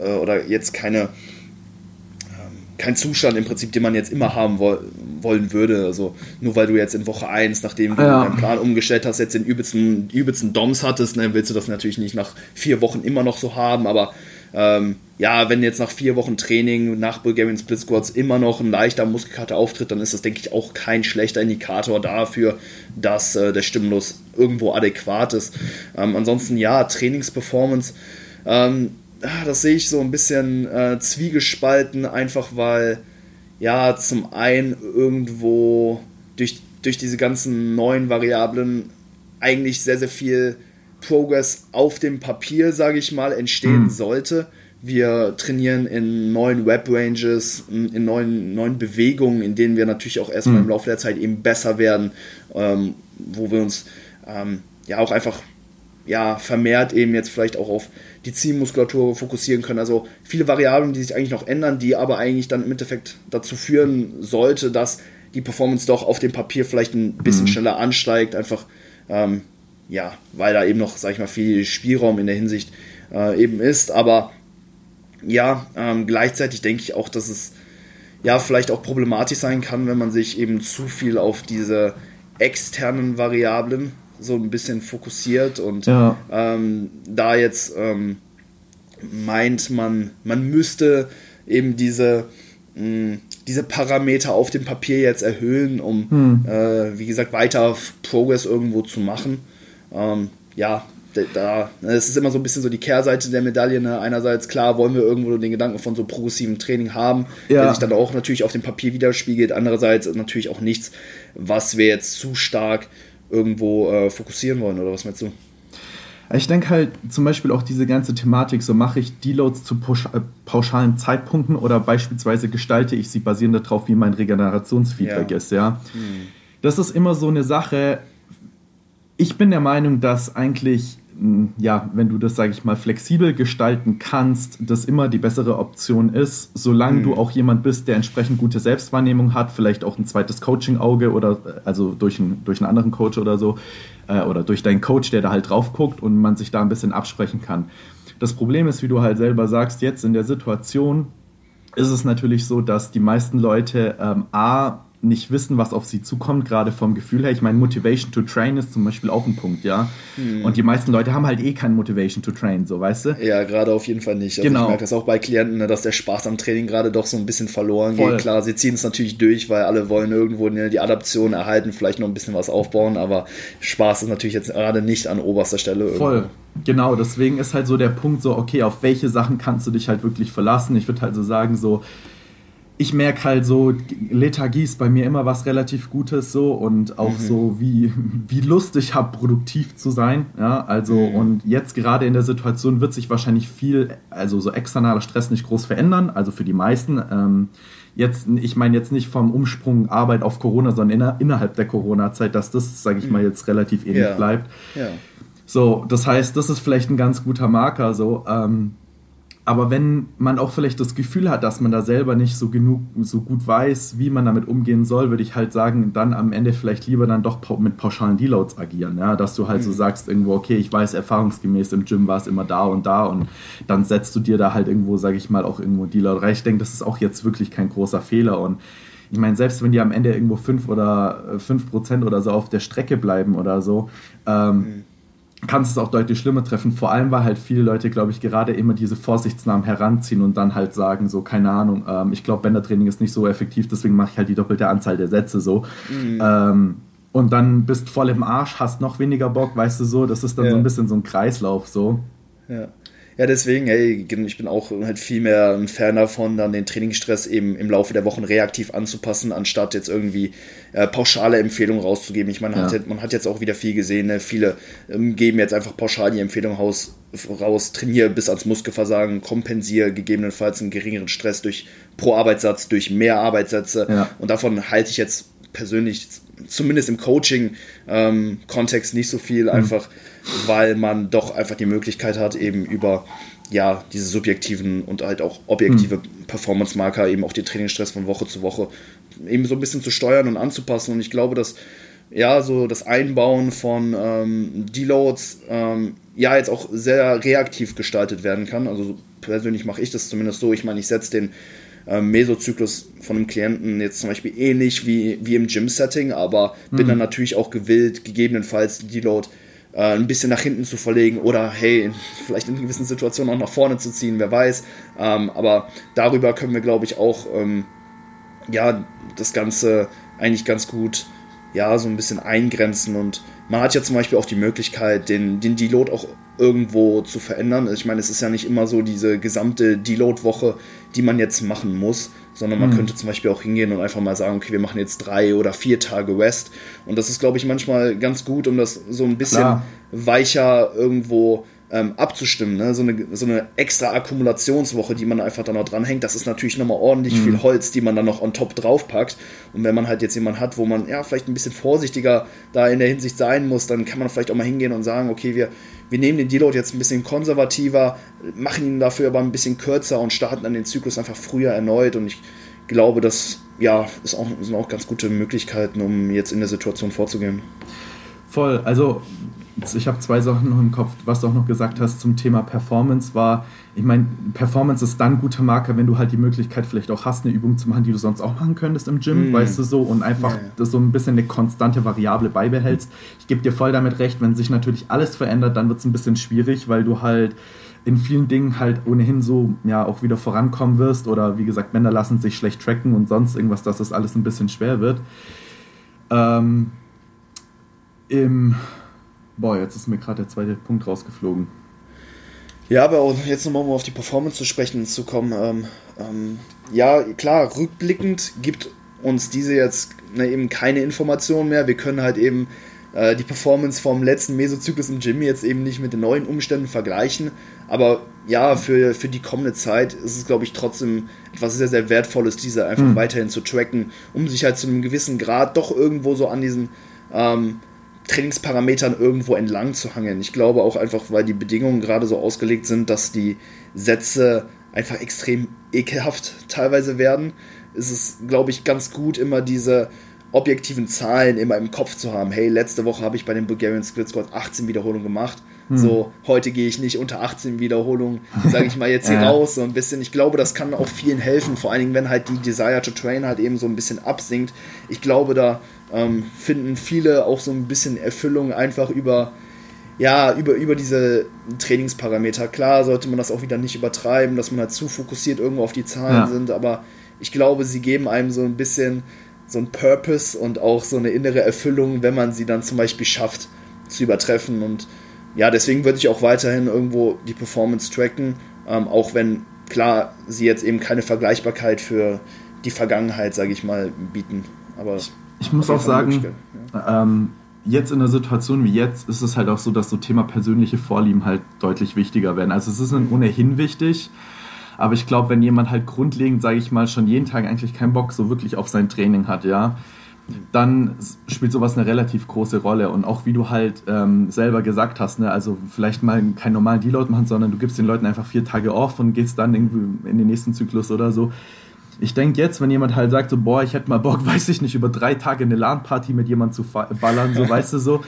A: äh, oder jetzt keine, ähm, kein Zustand im Prinzip, den man jetzt immer haben wo wollen würde. Also nur weil du jetzt in Woche 1, nachdem du ja. deinen Plan umgestellt hast, jetzt den übelsten, übelsten DOMs hattest, ne, willst du das natürlich nicht nach vier Wochen immer noch so haben, aber ähm, ja, wenn jetzt nach vier Wochen Training nach Bulgarian Split Squats immer noch ein leichter Muskelkater auftritt, dann ist das, denke ich, auch kein schlechter Indikator dafür, dass äh, der Stimulus irgendwo adäquat ist. Ähm, ansonsten ja, Trainingsperformance, ähm, ah, das sehe ich so ein bisschen äh, zwiegespalten, einfach weil ja, zum einen irgendwo durch, durch diese ganzen neuen Variablen eigentlich sehr, sehr viel Progress auf dem Papier, sage ich mal, entstehen mhm. sollte. Wir trainieren in neuen Web-Ranges, in neuen, neuen Bewegungen, in denen wir natürlich auch erstmal mhm. im Laufe der Zeit eben besser werden, ähm, wo wir uns ähm, ja auch einfach ja, vermehrt eben jetzt vielleicht auch auf die Zielmuskulatur fokussieren können. Also viele Variablen, die sich eigentlich noch ändern, die aber eigentlich dann im Endeffekt dazu führen sollte, dass die Performance doch auf dem Papier vielleicht ein bisschen mhm. schneller ansteigt, einfach ähm, ja, weil da eben noch, sag ich mal, viel Spielraum in der Hinsicht äh, eben ist. Aber ja, ähm, gleichzeitig denke ich auch, dass es ja vielleicht auch problematisch sein kann, wenn man sich eben zu viel auf diese externen Variablen so ein bisschen fokussiert und ja. ähm, da jetzt ähm, meint man, man müsste eben diese, mh, diese Parameter auf dem Papier jetzt erhöhen, um, hm. äh, wie gesagt, weiter Progress irgendwo zu machen. Ähm, ja, da, ne, es ist immer so ein bisschen so die Kehrseite der Medaille. Ne? Einerseits, klar, wollen wir irgendwo den Gedanken von so progressivem Training haben, ja. der sich dann auch natürlich auf dem Papier widerspiegelt. Andererseits natürlich auch nichts, was wir jetzt zu stark irgendwo äh, fokussieren wollen, oder was meinst du?
B: Ich denke halt zum Beispiel auch diese ganze Thematik, so mache ich Deloads zu äh, pauschalen Zeitpunkten oder beispielsweise gestalte ich sie basierend darauf, wie mein Regenerationsfeedback ja. ist, ja. Hm. Das ist immer so eine Sache, ich bin der Meinung, dass eigentlich, hm, ja, wenn du das, sage ich mal, flexibel gestalten kannst, das immer die bessere Option ist, solange mhm. du auch jemand bist, der entsprechend gute Selbstwahrnehmung hat, vielleicht auch ein zweites Coaching-Auge oder äh, also durch, ein, durch einen anderen Coach oder so, äh, oder durch deinen Coach, der da halt drauf guckt und man sich da ein bisschen absprechen kann. Das Problem ist, wie du halt selber sagst, jetzt in der Situation ist es natürlich so, dass die meisten Leute ähm, A nicht wissen, was auf sie zukommt, gerade vom Gefühl her. Ich meine, Motivation to Train ist zum Beispiel auch ein Punkt, ja. Hm. Und die meisten Leute haben halt eh kein Motivation to Train, so weißt du?
A: Ja, gerade auf jeden Fall nicht. Also genau. Ich merke das auch bei Klienten, ne, dass der Spaß am Training gerade doch so ein bisschen verloren Voll. geht. Klar, sie ziehen es natürlich durch, weil alle wollen irgendwo ne, die Adaption erhalten, vielleicht noch ein bisschen was aufbauen, aber Spaß ist natürlich jetzt gerade nicht an oberster Stelle
B: irgendwo. Voll. Genau, deswegen ist halt so der Punkt so, okay, auf welche Sachen kannst du dich halt wirklich verlassen? Ich würde halt so sagen, so, ich merke halt so, Lethargie ist bei mir immer was relativ Gutes so und auch mhm. so, wie, wie Lust ich habe, produktiv zu sein. Ja, also mhm. und jetzt gerade in der Situation wird sich wahrscheinlich viel, also so externer Stress nicht groß verändern, also für die meisten. Ähm, jetzt, ich meine jetzt nicht vom Umsprung Arbeit auf Corona, sondern inner, innerhalb der Corona-Zeit, dass das, sage ich mhm. mal, jetzt relativ ähnlich ja. bleibt. Ja. So, das heißt, das ist vielleicht ein ganz guter Marker so. Ähm, aber wenn man auch vielleicht das Gefühl hat, dass man da selber nicht so genug, so gut weiß, wie man damit umgehen soll, würde ich halt sagen, dann am Ende vielleicht lieber dann doch mit pauschalen Deloads agieren. Ja? Dass du halt mhm. so sagst, irgendwo, okay, ich weiß erfahrungsgemäß im Gym war es immer da und da und dann setzt du dir da halt irgendwo, sage ich mal, auch irgendwo Deload rein. Ich denke, das ist auch jetzt wirklich kein großer Fehler und ich meine, selbst wenn die am Ende irgendwo 5 oder 5 Prozent oder so auf der Strecke bleiben oder so, ähm, mhm kannst es auch deutlich schlimmer treffen. Vor allem, weil halt viele Leute, glaube ich, gerade immer diese Vorsichtsnahmen heranziehen und dann halt sagen, so, keine Ahnung, ähm, ich glaube, Bändertraining ist nicht so effektiv, deswegen mache ich halt die doppelte Anzahl der Sätze so. Mhm. Ähm, und dann bist voll im Arsch, hast noch weniger Bock, weißt du so, das ist dann ja. so ein bisschen so ein Kreislauf so.
A: Ja. Ja, deswegen, hey, ich bin auch halt viel mehr ein Fan davon, dann den Trainingsstress eben im Laufe der Wochen reaktiv anzupassen, anstatt jetzt irgendwie äh, pauschale Empfehlungen rauszugeben. Ich meine, ja. hat, man hat jetzt auch wieder viel gesehen, ne? viele ähm, geben jetzt einfach pauschal die Empfehlung raus, raus, trainiere bis ans Muskelversagen, kompensiere gegebenenfalls einen geringeren Stress durch pro Arbeitssatz, durch mehr Arbeitssätze. Ja. Und davon halte ich jetzt persönlich zumindest im Coaching-Kontext ähm, nicht so viel, mhm. einfach weil man doch einfach die Möglichkeit hat, eben über ja, diese subjektiven und halt auch objektive mhm. Performance-Marker, eben auch den Trainingsstress von Woche zu Woche eben so ein bisschen zu steuern und anzupassen. Und ich glaube, dass ja, so das Einbauen von ähm, Deloads ähm, ja jetzt auch sehr reaktiv gestaltet werden kann. Also persönlich mache ich das zumindest so. Ich meine, ich setze den ähm, Mesozyklus von einem Klienten jetzt zum Beispiel ähnlich wie, wie im Gym-Setting, aber mhm. bin dann natürlich auch gewillt, gegebenenfalls die Deload äh, ein bisschen nach hinten zu verlegen oder hey, vielleicht in gewissen Situationen auch nach vorne zu ziehen, wer weiß. Ähm, aber darüber können wir, glaube ich, auch ähm, ja, das Ganze eigentlich ganz gut ja, so ein bisschen eingrenzen und man hat ja zum Beispiel auch die Möglichkeit, den, den Deload auch irgendwo zu verändern. Ich meine, es ist ja nicht immer so diese gesamte Deload-Woche, die man jetzt machen muss, sondern man mhm. könnte zum Beispiel auch hingehen und einfach mal sagen, okay, wir machen jetzt drei oder vier Tage West. Und das ist, glaube ich, manchmal ganz gut, um das so ein bisschen Klar. weicher irgendwo ähm, abzustimmen. Ne? So, eine, so eine extra Akkumulationswoche, die man einfach da noch dranhängt, das ist natürlich nochmal ordentlich mhm. viel Holz, die man dann noch on top draufpackt. Und wenn man halt jetzt jemanden hat, wo man ja vielleicht ein bisschen vorsichtiger da in der Hinsicht sein muss, dann kann man vielleicht auch mal hingehen und sagen, okay, wir, wir nehmen den Deload jetzt ein bisschen konservativer, machen ihn dafür aber ein bisschen kürzer und starten dann den Zyklus einfach früher erneut. Und ich glaube, das ja, ist auch, sind auch ganz gute Möglichkeiten, um jetzt in der Situation vorzugehen.
B: Voll, also ich habe zwei Sachen noch im Kopf. Was du auch noch gesagt hast zum Thema Performance war, ich meine, Performance ist dann ein guter Marker, wenn du halt die Möglichkeit vielleicht auch hast, eine Übung zu machen, die du sonst auch machen könntest im Gym, mm. weißt du so, und einfach ja, ja. so ein bisschen eine konstante Variable beibehältst. Ich gebe dir voll damit recht, wenn sich natürlich alles verändert, dann wird es ein bisschen schwierig, weil du halt in vielen Dingen halt ohnehin so ja auch wieder vorankommen wirst oder wie gesagt, Männer lassen sich schlecht tracken und sonst irgendwas, dass das alles ein bisschen schwer wird. Ähm, Im Boah, jetzt ist mir gerade der zweite Punkt rausgeflogen.
A: Ja, aber jetzt nochmal um auf die Performance zu sprechen zu kommen. Ähm, ähm, ja, klar, rückblickend gibt uns diese jetzt ne, eben keine Informationen mehr. Wir können halt eben äh, die Performance vom letzten Mesozyklus im Gym jetzt eben nicht mit den neuen Umständen vergleichen. Aber ja, für, für die kommende Zeit ist es, glaube ich, trotzdem etwas sehr, sehr Wertvolles, diese einfach mhm. weiterhin zu tracken, um sich halt zu einem gewissen Grad doch irgendwo so an diesen ähm, Trainingsparametern irgendwo entlang zu hangeln. Ich glaube auch einfach, weil die Bedingungen gerade so ausgelegt sind, dass die Sätze einfach extrem ekelhaft teilweise werden, ist es, glaube ich, ganz gut, immer diese objektiven Zahlen immer im Kopf zu haben. Hey, letzte Woche habe ich bei den Bulgarian Split Squats 18 Wiederholungen gemacht. Hm. So, heute gehe ich nicht unter 18 Wiederholungen, sage ich mal jetzt hier ja. raus, so ein bisschen. Ich glaube, das kann auch vielen helfen, vor allen Dingen, wenn halt die Desire to Train halt eben so ein bisschen absinkt. Ich glaube, da ähm, finden viele auch so ein bisschen Erfüllung einfach über, ja, über, über diese Trainingsparameter. Klar sollte man das auch wieder nicht übertreiben, dass man halt zu fokussiert irgendwo auf die Zahlen ja. sind, aber ich glaube, sie geben einem so ein bisschen so ein Purpose und auch so eine innere Erfüllung, wenn man sie dann zum Beispiel schafft zu übertreffen. Und ja, deswegen würde ich auch weiterhin irgendwo die Performance tracken, ähm, auch wenn klar sie jetzt eben keine Vergleichbarkeit für die Vergangenheit, sage ich mal, bieten. Aber
B: ich ich muss auch sagen, ähm, jetzt in der Situation wie jetzt ist es halt auch so, dass so Thema persönliche Vorlieben halt deutlich wichtiger werden. Also es ist ohnehin wichtig, aber ich glaube, wenn jemand halt grundlegend, sage ich mal, schon jeden Tag eigentlich keinen Bock so wirklich auf sein Training hat, ja, dann spielt sowas eine relativ große Rolle. Und auch wie du halt ähm, selber gesagt hast, ne, also vielleicht mal keinen normalen Deload machen, sondern du gibst den Leuten einfach vier Tage off und gehst dann irgendwie in den nächsten Zyklus oder so ich denke jetzt, wenn jemand halt sagt, so, boah, ich hätte mal Bock, weiß ich nicht, über drei Tage eine LAN-Party mit jemandem zu ballern, so, weißt du, so,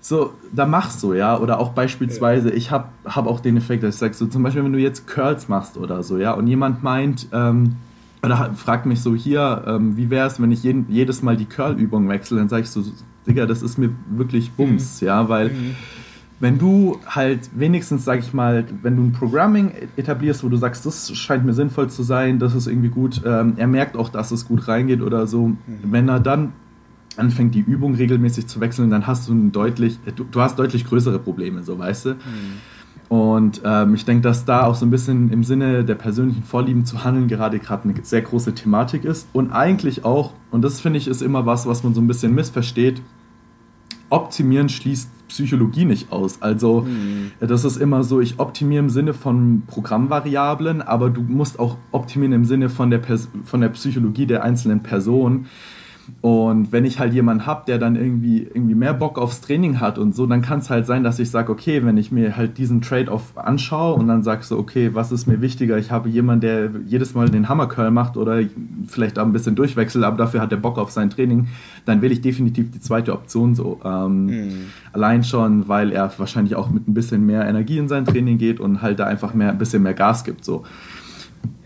B: so, da machst du, ja. Oder auch beispielsweise, ich habe hab auch den Effekt, dass ich sage, so zum Beispiel, wenn du jetzt Curls machst oder so, ja, und jemand meint, ähm, oder fragt mich so, hier, ähm, wie wäre es, wenn ich jeden, jedes Mal die Curl-Übung wechsle, dann sage ich so, Digga, das ist mir wirklich Bums, mhm. ja, weil. Mhm wenn du halt wenigstens, sag ich mal, wenn du ein Programming etablierst, wo du sagst, das scheint mir sinnvoll zu sein, das ist irgendwie gut, ähm, er merkt auch, dass es gut reingeht oder so, mhm. wenn er dann anfängt, die Übung regelmäßig zu wechseln, dann hast du ein deutlich, du, du hast deutlich größere Probleme, so weißt du. Mhm. Und ähm, ich denke, dass da auch so ein bisschen im Sinne der persönlichen Vorlieben zu handeln gerade gerade eine sehr große Thematik ist. Und eigentlich auch, und das finde ich ist immer was, was man so ein bisschen missversteht, optimieren schließt Psychologie nicht aus. Also mhm. das ist immer so, ich optimiere im Sinne von Programmvariablen, aber du musst auch optimieren im Sinne von der, Pers von der Psychologie der einzelnen Person. Und wenn ich halt jemanden habe, der dann irgendwie, irgendwie mehr Bock aufs Training hat und so, dann kann es halt sein, dass ich sage, okay, wenn ich mir halt diesen Trade-off anschaue und dann sagst so, okay, was ist mir wichtiger? Ich habe jemanden, der jedes Mal den Hammercurl macht oder vielleicht auch ein bisschen durchwechselt, aber dafür hat er Bock auf sein Training, dann will ich definitiv die zweite Option so. Ähm, mhm. Allein schon, weil er wahrscheinlich auch mit ein bisschen mehr Energie in sein Training geht und halt da einfach mehr, ein bisschen mehr Gas gibt. So.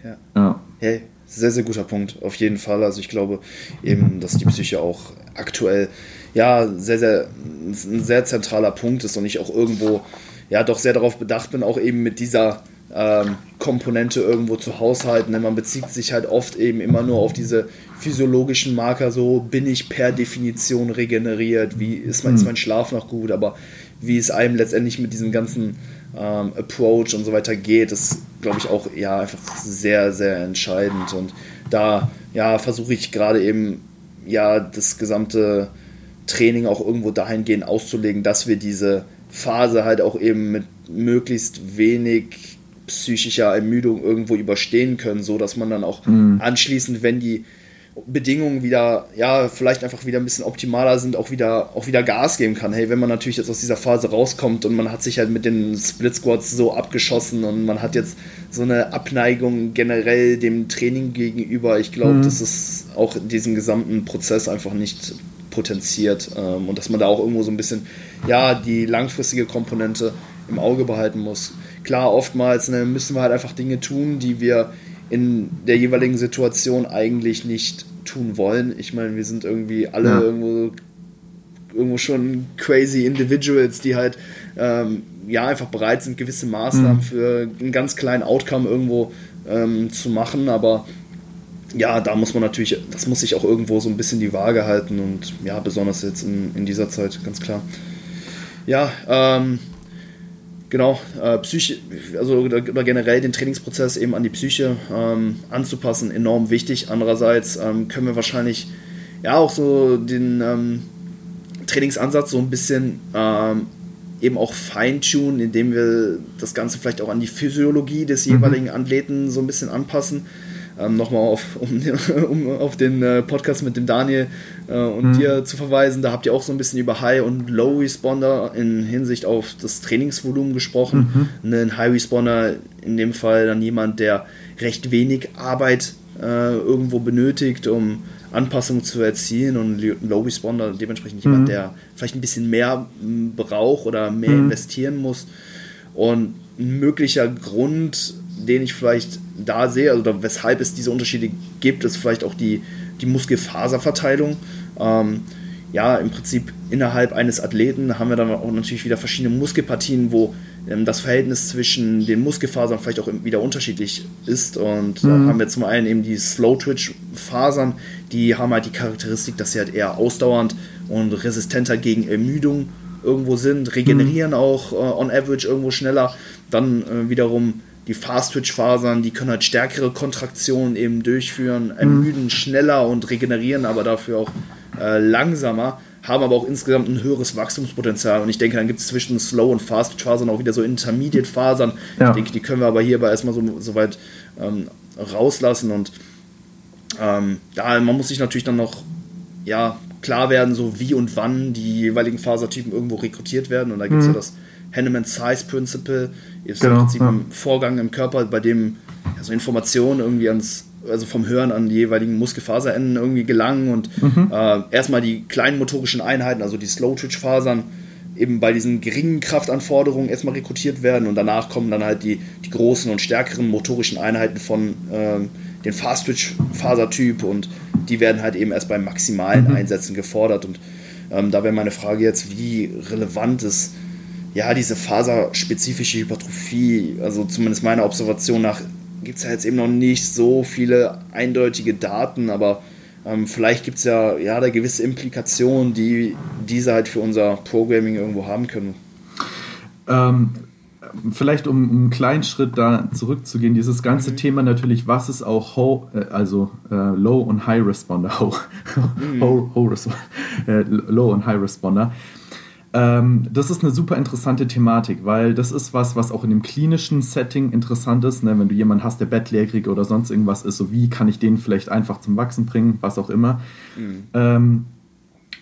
A: Ja. ja. Hey, sehr, sehr guter Punkt, auf jeden Fall. Also ich glaube eben, dass die Psyche auch aktuell ja sehr, sehr ein sehr zentraler Punkt ist und ich auch irgendwo ja doch sehr darauf bedacht bin, auch eben mit dieser ähm, Komponente irgendwo zu haushalten. Denn man bezieht sich halt oft eben immer nur auf diese physiologischen Marker, so bin ich per Definition regeneriert, wie ist mein, ist hm. mein Schlaf noch gut, aber wie es einem letztendlich mit diesem ganzen ähm, Approach und so weiter geht, ist, glaube ich, auch ja einfach sehr, sehr entscheidend. Und da ja, versuche ich gerade eben ja das gesamte Training auch irgendwo dahingehend auszulegen, dass wir diese Phase halt auch eben mit möglichst wenig psychischer Ermüdung irgendwo überstehen können, so dass man dann auch mhm. anschließend, wenn die Bedingungen wieder, ja, vielleicht einfach wieder ein bisschen optimaler sind, auch wieder, auch wieder Gas geben kann. Hey, wenn man natürlich jetzt aus dieser Phase rauskommt und man hat sich halt mit den Split Squats so abgeschossen und man hat jetzt so eine Abneigung generell dem Training gegenüber, ich glaube, mhm. das ist auch diesen gesamten Prozess einfach nicht potenziert ähm, und dass man da auch irgendwo so ein bisschen, ja, die langfristige Komponente im Auge behalten muss. Klar, oftmals ne, müssen wir halt einfach Dinge tun, die wir in der jeweiligen Situation eigentlich nicht tun wollen. Ich meine, wir sind irgendwie alle ja. irgendwo, irgendwo schon crazy Individuals, die halt ähm, ja einfach bereit sind, gewisse Maßnahmen mhm. für einen ganz kleinen Outcome irgendwo ähm, zu machen, aber ja, da muss man natürlich, das muss sich auch irgendwo so ein bisschen die Waage halten und ja, besonders jetzt in, in dieser Zeit, ganz klar. Ja, ähm, genau, äh, Psyche, also oder generell den Trainingsprozess eben an die Psyche ähm, anzupassen, enorm wichtig. Andererseits ähm, können wir wahrscheinlich ja auch so den ähm, Trainingsansatz so ein bisschen ähm, eben auch feintunen, indem wir das Ganze vielleicht auch an die Physiologie des mhm. jeweiligen Athleten so ein bisschen anpassen ähm, nochmal auf, um, um, auf den äh, Podcast mit dem Daniel äh, und mhm. dir zu verweisen. Da habt ihr auch so ein bisschen über High- und Low-Responder in Hinsicht auf das Trainingsvolumen gesprochen. Mhm. Ein High-Responder in dem Fall dann jemand, der recht wenig Arbeit äh, irgendwo benötigt, um Anpassungen zu erzielen und Low Responder dementsprechend mhm. jemand, der vielleicht ein bisschen mehr braucht oder mehr mhm. investieren muss. Und ein möglicher Grund, den ich vielleicht da sehe, also oder weshalb es diese Unterschiede gibt, ist vielleicht auch die, die Muskelfaserverteilung. Ähm, ja, im Prinzip innerhalb eines Athleten haben wir dann auch natürlich wieder verschiedene Muskelpartien, wo ähm, das Verhältnis zwischen den Muskelfasern vielleicht auch wieder unterschiedlich ist. Und mhm. da haben wir zum einen eben die Slow-Twitch-Fasern, die haben halt die Charakteristik, dass sie halt eher ausdauernd und resistenter gegen Ermüdung irgendwo sind, regenerieren mhm. auch äh, on average irgendwo schneller. Dann äh, wiederum die Fast-Twitch-Fasern, die können halt stärkere Kontraktionen eben durchführen, mhm. ermüden schneller und regenerieren aber dafür auch äh, langsamer, haben aber auch insgesamt ein höheres Wachstumspotenzial. Und ich denke, dann gibt es zwischen Slow- und Fast-Twitch-Fasern auch wieder so Intermediate-Fasern. Ja. Ich denke, die können wir aber hierbei erstmal so, so weit ähm, rauslassen. Und ähm, ja, man muss sich natürlich dann noch ja, klar werden, so wie und wann die jeweiligen Fasertypen irgendwo rekrutiert werden. Und da gibt es mhm. ja das Henneman Size Principle, ist genau, im Prinzip ja. ein Vorgang im Körper, bei dem ja, so Informationen irgendwie ans, also vom Hören an die jeweiligen Muskelfaserenden irgendwie gelangen und mhm. äh, erstmal die kleinen motorischen Einheiten, also die Slow-Twitch-Fasern, eben bei diesen geringen Kraftanforderungen erstmal rekrutiert werden und danach kommen dann halt die, die großen und stärkeren motorischen Einheiten von äh, den Fast-Twitch-Fasertyp und die werden halt eben erst bei maximalen mhm. Einsätzen gefordert und ähm, da wäre meine Frage jetzt, wie relevant ist ja, diese faserspezifische Hypertrophie, also zumindest meiner Observation nach, gibt es ja jetzt eben noch nicht so viele eindeutige Daten, aber ähm, vielleicht gibt es ja, ja da gewisse Implikationen, die diese halt für unser Programming irgendwo haben können.
B: Ähm, vielleicht um, einen kleinen Schritt da zurückzugehen, dieses ganze mhm. Thema natürlich, was ist auch Ho, äh, also äh, Low und High Responder, Ho, mhm. Ho, Ho, äh, Low und High Responder. Ähm, das ist eine super interessante Thematik, weil das ist was, was auch in dem klinischen Setting interessant ist. Ne? Wenn du jemanden hast, der bettlägerig oder sonst irgendwas ist, so wie kann ich den vielleicht einfach zum Wachsen bringen, was auch immer. Mhm. Ähm,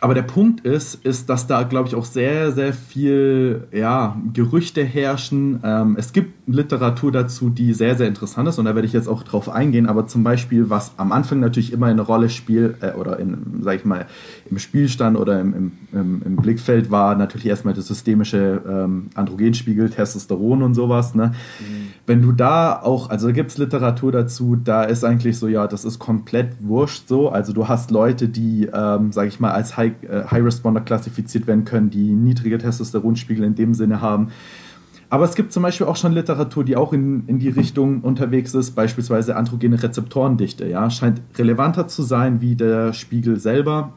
B: aber der Punkt ist, ist, dass da, glaube ich, auch sehr, sehr viel ja, Gerüchte herrschen. Ähm, es gibt Literatur dazu, die sehr, sehr interessant ist und da werde ich jetzt auch drauf eingehen. Aber zum Beispiel, was am Anfang natürlich immer eine Rolle spielt äh, oder in, sag ich mal, im Spielstand oder im, im, im Blickfeld war natürlich erstmal das systemische ähm, Androgenspiegel, Testosteron und sowas. Ne? Mhm. Wenn du da auch, also da gibt es Literatur dazu, da ist eigentlich so, ja, das ist komplett wurscht so. Also du hast Leute, die, ähm, sag ich mal, als High High, äh, High Responder klassifiziert werden können, die niedrige Testosteronspiegel in dem Sinne haben. Aber es gibt zum Beispiel auch schon Literatur, die auch in, in die Richtung unterwegs ist, beispielsweise androgene Rezeptorendichte. Ja? Scheint relevanter zu sein wie der Spiegel selber.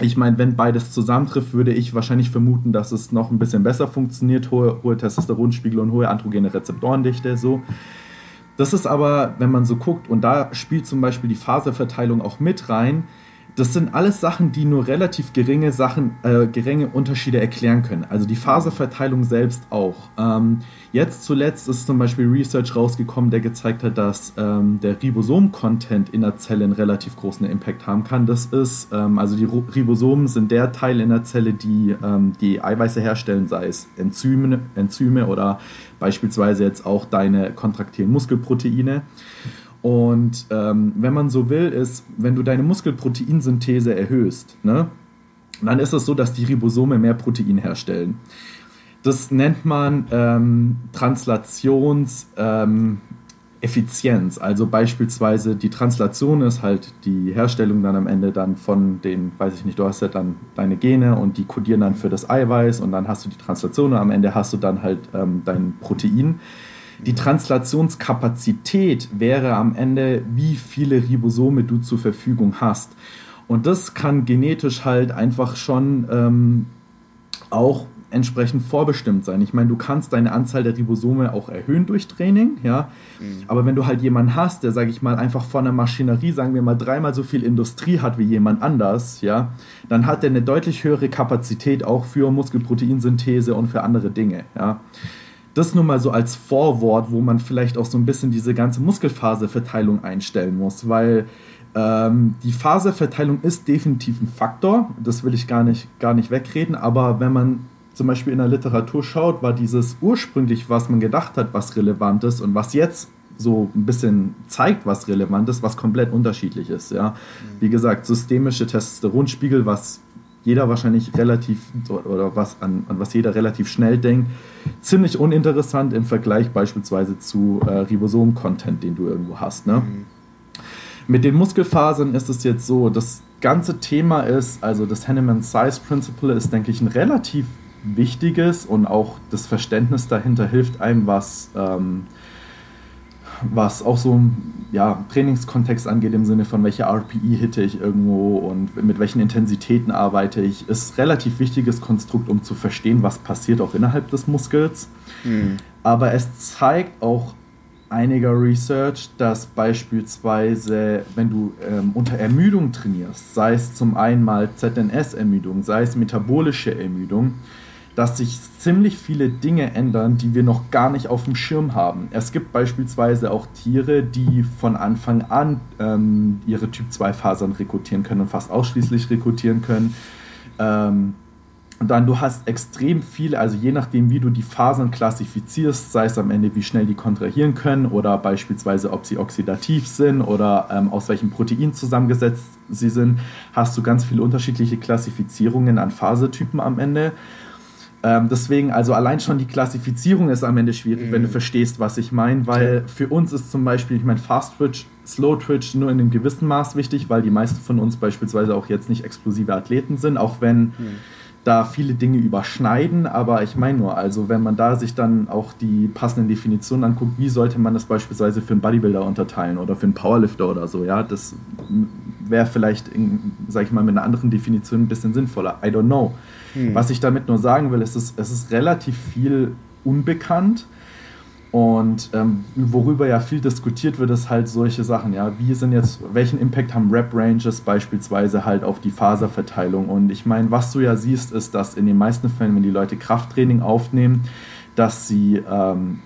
B: Ich meine, wenn beides zusammentrifft, würde ich wahrscheinlich vermuten, dass es noch ein bisschen besser funktioniert, hohe, hohe Testosteronspiegel und hohe androgene Rezeptorendichte. So. Das ist aber, wenn man so guckt, und da spielt zum Beispiel die Phaseverteilung auch mit rein, das sind alles Sachen, die nur relativ geringe Sachen, äh, geringe Unterschiede erklären können. Also die Phaseverteilung selbst auch. Ähm, jetzt zuletzt ist zum Beispiel Research rausgekommen, der gezeigt hat, dass ähm, der Ribosom-Content in der Zelle einen relativ großen Impact haben kann. Das ist, ähm, also die Ribosomen sind der Teil in der Zelle, die ähm, die Eiweiße herstellen, sei es Enzyme, Enzyme oder beispielsweise jetzt auch deine kontraktilen Muskelproteine. Und ähm, wenn man so will, ist, wenn du deine Muskelproteinsynthese erhöhst, ne, dann ist es so, dass die Ribosome mehr Protein herstellen. Das nennt man ähm, Translationseffizienz. Ähm, also beispielsweise die Translation ist halt die Herstellung dann am Ende dann von den, weiß ich nicht, du hast ja dann deine Gene und die kodieren dann für das Eiweiß und dann hast du die Translation und am Ende hast du dann halt ähm, dein Protein. Die Translationskapazität wäre am Ende, wie viele Ribosome du zur Verfügung hast. Und das kann genetisch halt einfach schon ähm, auch entsprechend vorbestimmt sein. Ich meine, du kannst deine Anzahl der Ribosome auch erhöhen durch Training, ja. Mhm. Aber wenn du halt jemanden hast, der, sage ich mal, einfach von der Maschinerie, sagen wir mal, dreimal so viel Industrie hat wie jemand anders, ja, dann hat er eine deutlich höhere Kapazität auch für Muskelproteinsynthese und für andere Dinge, ja das nur mal so als Vorwort, wo man vielleicht auch so ein bisschen diese ganze Muskelphaseverteilung einstellen muss, weil ähm, die Phaseverteilung ist definitiv ein Faktor, das will ich gar nicht, gar nicht wegreden, aber wenn man zum Beispiel in der Literatur schaut, war dieses ursprünglich, was man gedacht hat, was relevant ist und was jetzt so ein bisschen zeigt, was relevant ist, was komplett unterschiedlich ist. Ja? Mhm. Wie gesagt, systemische Testosteronspiegel, was jeder wahrscheinlich relativ, oder was an, an was jeder relativ schnell denkt, ziemlich uninteressant im Vergleich beispielsweise zu äh, Ribosom-Content, den du irgendwo hast. Ne? Mhm. Mit den Muskelfasern ist es jetzt so, das ganze Thema ist, also das Henneman Size Principle ist, denke ich, ein relativ wichtiges und auch das Verständnis dahinter hilft einem, was ähm, was auch so ja, Trainingskontext angeht, im Sinne von welche RPI hitte ich irgendwo und mit welchen Intensitäten arbeite ich, ist relativ wichtiges Konstrukt, um zu verstehen, was passiert auch innerhalb des Muskels. Mhm. Aber es zeigt auch einiger Research, dass beispielsweise, wenn du ähm, unter Ermüdung trainierst, sei es zum einen mal ZNS-Ermüdung, sei es metabolische Ermüdung, dass sich ziemlich viele Dinge ändern, die wir noch gar nicht auf dem Schirm haben. Es gibt beispielsweise auch Tiere, die von Anfang an ähm, ihre Typ-2-Fasern rekrutieren können und fast ausschließlich rekrutieren können. Ähm, und dann du hast extrem viele, also je nachdem, wie du die Fasern klassifizierst, sei es am Ende, wie schnell die kontrahieren können oder beispielsweise, ob sie oxidativ sind oder ähm, aus welchem Protein zusammengesetzt sie sind, hast du ganz viele unterschiedliche Klassifizierungen an Phasetypen am Ende. Ähm, deswegen, also allein schon die Klassifizierung ist am Ende schwierig, mhm. wenn du mhm. verstehst, was ich meine, weil für uns ist zum Beispiel, ich meine, Fast Twitch, Slow Twitch nur in einem gewissen Maß wichtig, weil die meisten von uns beispielsweise auch jetzt nicht explosive Athleten sind, auch wenn mhm. da viele Dinge überschneiden, aber ich meine nur, also wenn man da sich dann auch die passenden Definitionen anguckt, wie sollte man das beispielsweise für einen Bodybuilder unterteilen oder für einen Powerlifter oder so, ja, das wäre vielleicht, in, sag ich mal, mit einer anderen Definition ein bisschen sinnvoller. I don't know. Hm. Was ich damit nur sagen will, ist, es ist relativ viel unbekannt. Und ähm, worüber ja viel diskutiert wird, ist halt solche Sachen, ja, wie sind jetzt, welchen Impact haben Rap-Ranges beispielsweise halt auf die Faserverteilung? Und ich meine, was du ja siehst, ist, dass in den meisten Fällen, wenn die Leute Krafttraining aufnehmen, dass sie ähm,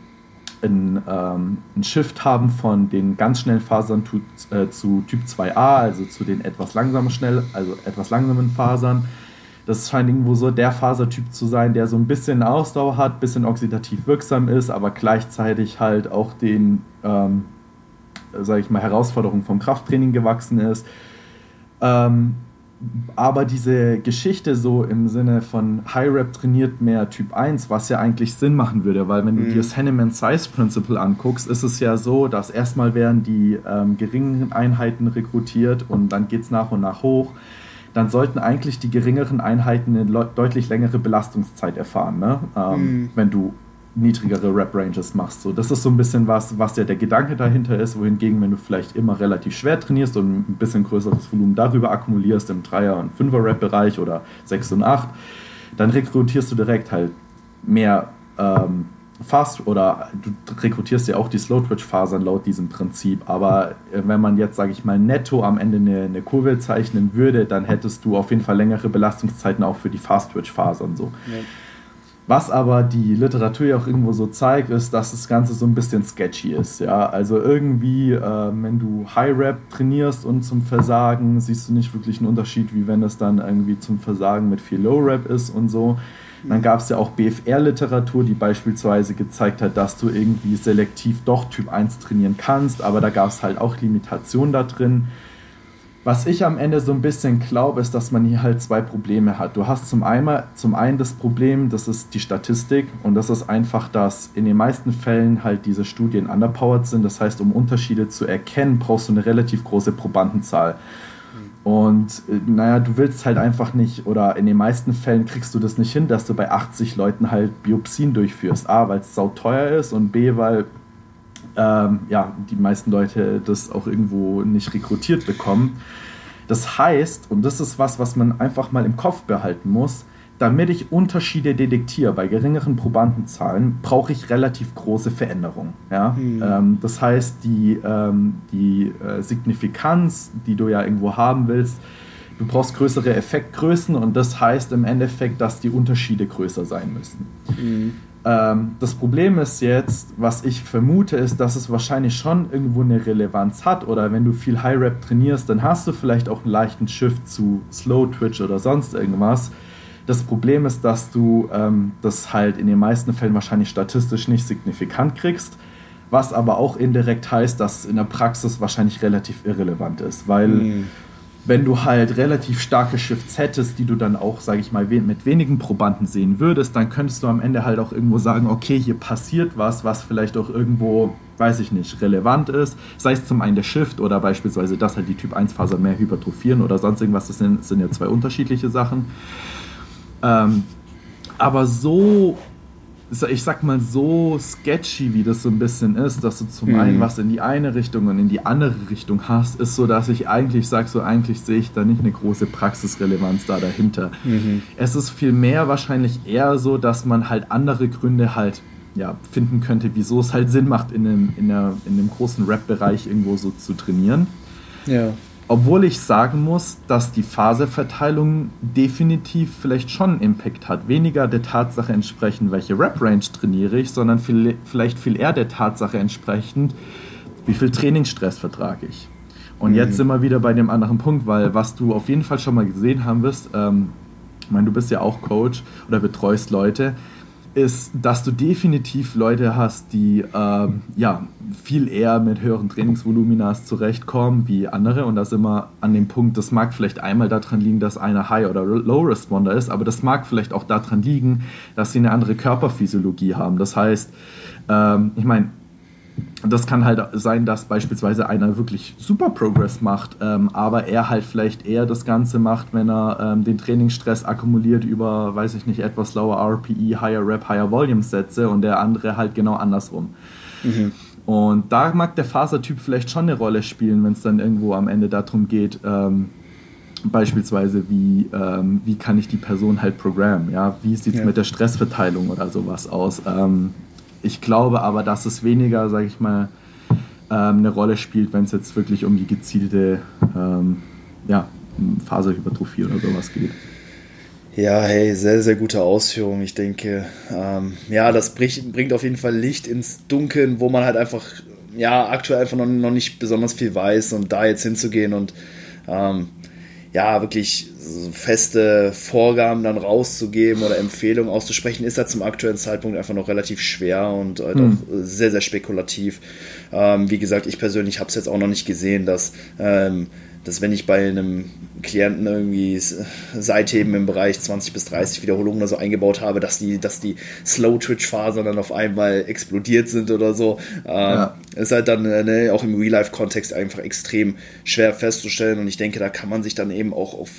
B: ein, ähm, ein Shift haben von den ganz schnellen Fasern zu, äh, zu Typ 2a, also zu den etwas langsamen schnell, also etwas langsamen Fasern das scheint irgendwo so der Fasertyp zu sein, der so ein bisschen Ausdauer hat, ein bisschen oxidativ wirksam ist, aber gleichzeitig halt auch den, ähm, sage ich mal, Herausforderungen vom Krafttraining gewachsen ist. Ähm, aber diese Geschichte so im Sinne von High Rep trainiert mehr Typ 1, was ja eigentlich Sinn machen würde, weil wenn du mhm. dir das Henneman Size Principle anguckst, ist es ja so, dass erstmal werden die ähm, geringen Einheiten rekrutiert und dann geht es nach und nach hoch dann sollten eigentlich die geringeren Einheiten eine deutlich längere Belastungszeit erfahren, ne? Ähm, mhm. wenn du niedrigere Rep-Ranges machst. So, das ist so ein bisschen was, was ja der Gedanke dahinter ist, wohingegen, wenn du vielleicht immer relativ schwer trainierst und ein bisschen größeres Volumen darüber akkumulierst im 3er- und 5er-Rep-Bereich oder 6 und 8, dann rekrutierst du direkt halt mehr ähm, fast oder du rekrutierst ja auch die Slow-Twitch-Fasern laut diesem Prinzip. Aber äh, wenn man jetzt, sage ich mal, netto am Ende eine, eine, Kurve zeichnen würde, dann hättest du auf jeden Fall längere Belastungszeiten auch für die Fast-Twitch-Fasern so. Ja. Was aber die Literatur ja auch irgendwo so zeigt, ist, dass das Ganze so ein bisschen sketchy ist. Ja? Also irgendwie, äh, wenn du High-Rap trainierst und zum Versagen, siehst du nicht wirklich einen Unterschied, wie wenn es dann irgendwie zum Versagen mit viel Low-Rap ist und so. Dann gab es ja auch BFR-Literatur, die beispielsweise gezeigt hat, dass du irgendwie selektiv doch Typ 1 trainieren kannst, aber da gab es halt auch Limitationen da drin. Was ich am Ende so ein bisschen glaube, ist, dass man hier halt zwei Probleme hat. Du hast zum einen, zum einen das Problem, das ist die Statistik und das ist einfach, dass in den meisten Fällen halt diese Studien underpowered sind. Das heißt, um Unterschiede zu erkennen, brauchst du eine relativ große Probandenzahl. Und äh, naja, du willst halt einfach nicht, oder in den meisten Fällen kriegst du das nicht hin, dass du bei 80 Leuten halt Biopsien durchführst. A, weil es sauteuer ist und B, weil ähm, ja, die meisten Leute das auch irgendwo nicht rekrutiert bekommen. Das heißt, und das ist was, was man einfach mal im Kopf behalten muss, damit ich Unterschiede detektiere bei geringeren Probandenzahlen, brauche ich relativ große Veränderungen. Ja? Mhm. Ähm, das heißt, die, ähm, die äh, Signifikanz, die du ja irgendwo haben willst, du brauchst größere Effektgrößen und das heißt im Endeffekt, dass die Unterschiede größer sein müssen. Mhm. Ähm, das Problem ist jetzt, was ich vermute, ist, dass es wahrscheinlich schon irgendwo eine Relevanz hat oder wenn du viel High Rep trainierst, dann hast du vielleicht auch einen leichten Shift zu Slow Twitch oder sonst irgendwas das Problem ist, dass du ähm, das halt in den meisten Fällen wahrscheinlich statistisch nicht signifikant kriegst, was aber auch indirekt heißt, dass in der Praxis wahrscheinlich relativ irrelevant ist, weil mhm. wenn du halt relativ starke Shifts hättest, die du dann auch, sage ich mal, mit wenigen Probanden sehen würdest, dann könntest du am Ende halt auch irgendwo sagen, okay, hier passiert was, was vielleicht auch irgendwo, weiß ich nicht, relevant ist, sei es zum einen der Shift oder beispielsweise, dass halt die Typ 1 Faser mehr hypertrophieren oder sonst irgendwas, das sind, sind ja zwei unterschiedliche Sachen. Ähm, aber so, ich sag mal, so sketchy, wie das so ein bisschen ist, dass du zum mhm. einen was in die eine Richtung und in die andere Richtung hast, ist so, dass ich eigentlich sage, so eigentlich sehe ich da nicht eine große Praxisrelevanz da dahinter. Mhm. Es ist vielmehr wahrscheinlich eher so, dass man halt andere Gründe halt ja, finden könnte, wieso es halt Sinn macht, in einem, in, einer, in einem großen Rap-Bereich irgendwo so zu trainieren. Ja. Obwohl ich sagen muss, dass die Phaseverteilung definitiv vielleicht schon einen Impact hat. Weniger der Tatsache entsprechend, welche Rap-Range trainiere ich, sondern viel, vielleicht viel eher der Tatsache entsprechend, wie viel Trainingsstress vertrage ich. Und mhm. jetzt sind wir wieder bei dem anderen Punkt, weil was du auf jeden Fall schon mal gesehen haben wirst, ähm, ich meine, du bist ja auch Coach oder betreust Leute, ist, dass du definitiv Leute hast, die ähm, ja, viel eher mit höheren Trainingsvoluminas zurechtkommen wie andere. Und da sind wir an dem Punkt, das mag vielleicht einmal daran liegen, dass einer High- oder Low-Responder ist, aber das mag vielleicht auch daran liegen, dass sie eine andere Körperphysiologie haben. Das heißt, ähm, ich meine, das kann halt sein, dass beispielsweise einer wirklich super Progress macht, ähm, aber er halt vielleicht eher das Ganze macht, wenn er ähm, den Trainingsstress akkumuliert über, weiß ich nicht, etwas lower RPE, higher Rep, higher Volume Sätze und der andere halt genau andersrum. Mhm. Und da mag der Fasertyp vielleicht schon eine Rolle spielen, wenn es dann irgendwo am Ende darum geht, ähm, beispielsweise wie, ähm, wie kann ich die Person halt programmen, ja, wie sieht es ja. mit der Stressverteilung oder sowas aus. Ich glaube aber, dass es weniger, sage ich mal, ähm, eine Rolle spielt, wenn es jetzt wirklich um die gezielte ähm, ja, Faserhypertrophie oder sowas geht.
A: Ja, hey, sehr, sehr gute Ausführung. Ich denke, ähm, ja, das bringt, bringt auf jeden Fall Licht ins Dunkeln, wo man halt einfach, ja, aktuell einfach noch, noch nicht besonders viel weiß und da jetzt hinzugehen und ähm, ja, wirklich feste Vorgaben dann rauszugeben oder Empfehlungen auszusprechen, ist ja zum aktuellen Zeitpunkt einfach noch relativ schwer und halt mhm. auch sehr, sehr spekulativ. Ähm, wie gesagt, ich persönlich habe es jetzt auch noch nicht gesehen, dass ähm, dass wenn ich bei einem Klienten irgendwie Seitheben im Bereich 20 bis 30 Wiederholungen oder so eingebaut habe, dass die, dass die Slow-Twitch-Fasern dann auf einmal explodiert sind oder so. Ähm, ja. Ist halt dann ne, auch im Real-Life-Kontext einfach extrem schwer festzustellen und ich denke, da kann man sich dann eben auch auf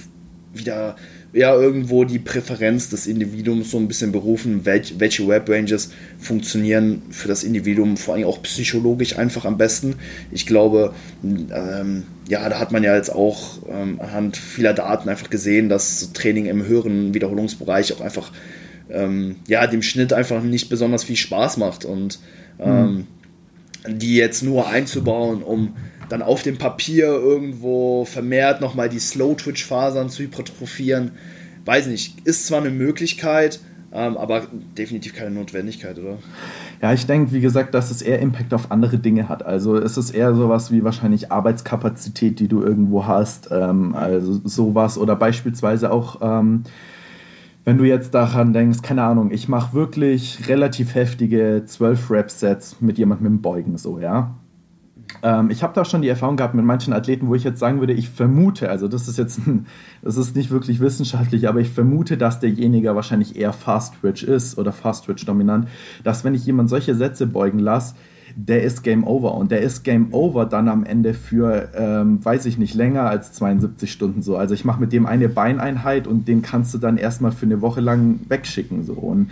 A: wieder ja irgendwo die Präferenz des Individuums so ein bisschen berufen, welch, welche Web-Ranges funktionieren für das Individuum vor allem auch psychologisch einfach am besten. Ich glaube, ähm, ja, da hat man ja jetzt auch ähm, anhand vieler Daten einfach gesehen, dass Training im höheren Wiederholungsbereich auch einfach ähm, ja, dem Schnitt einfach nicht besonders viel Spaß macht und mhm. die jetzt nur einzubauen, um dann auf dem Papier irgendwo vermehrt nochmal die Slow-Twitch-Fasern zu hypertrophieren. Weiß nicht, ist zwar eine Möglichkeit, ähm, aber definitiv keine Notwendigkeit, oder?
B: Ja, ich denke, wie gesagt, dass es eher Impact auf andere Dinge hat. Also es ist eher sowas wie wahrscheinlich Arbeitskapazität, die du irgendwo hast. Ähm, also sowas oder beispielsweise auch. Ähm, wenn du jetzt daran denkst, keine Ahnung, ich mache wirklich relativ heftige 12 Rep-Sets mit jemandem mit dem Beugen, so, ja. Ähm, ich habe da schon die Erfahrung gehabt mit manchen Athleten, wo ich jetzt sagen würde, ich vermute, also das ist jetzt, das ist nicht wirklich wissenschaftlich, aber ich vermute, dass derjenige wahrscheinlich eher Fast Twitch ist oder Fast Twitch dominant, dass wenn ich jemand solche Sätze beugen lasse, der ist Game Over. Und der ist Game Over dann am Ende für, ähm, weiß ich nicht, länger als 72 Stunden so. Also ich mache mit dem eine Beineinheit und den kannst du dann erstmal für eine Woche lang wegschicken. So. Und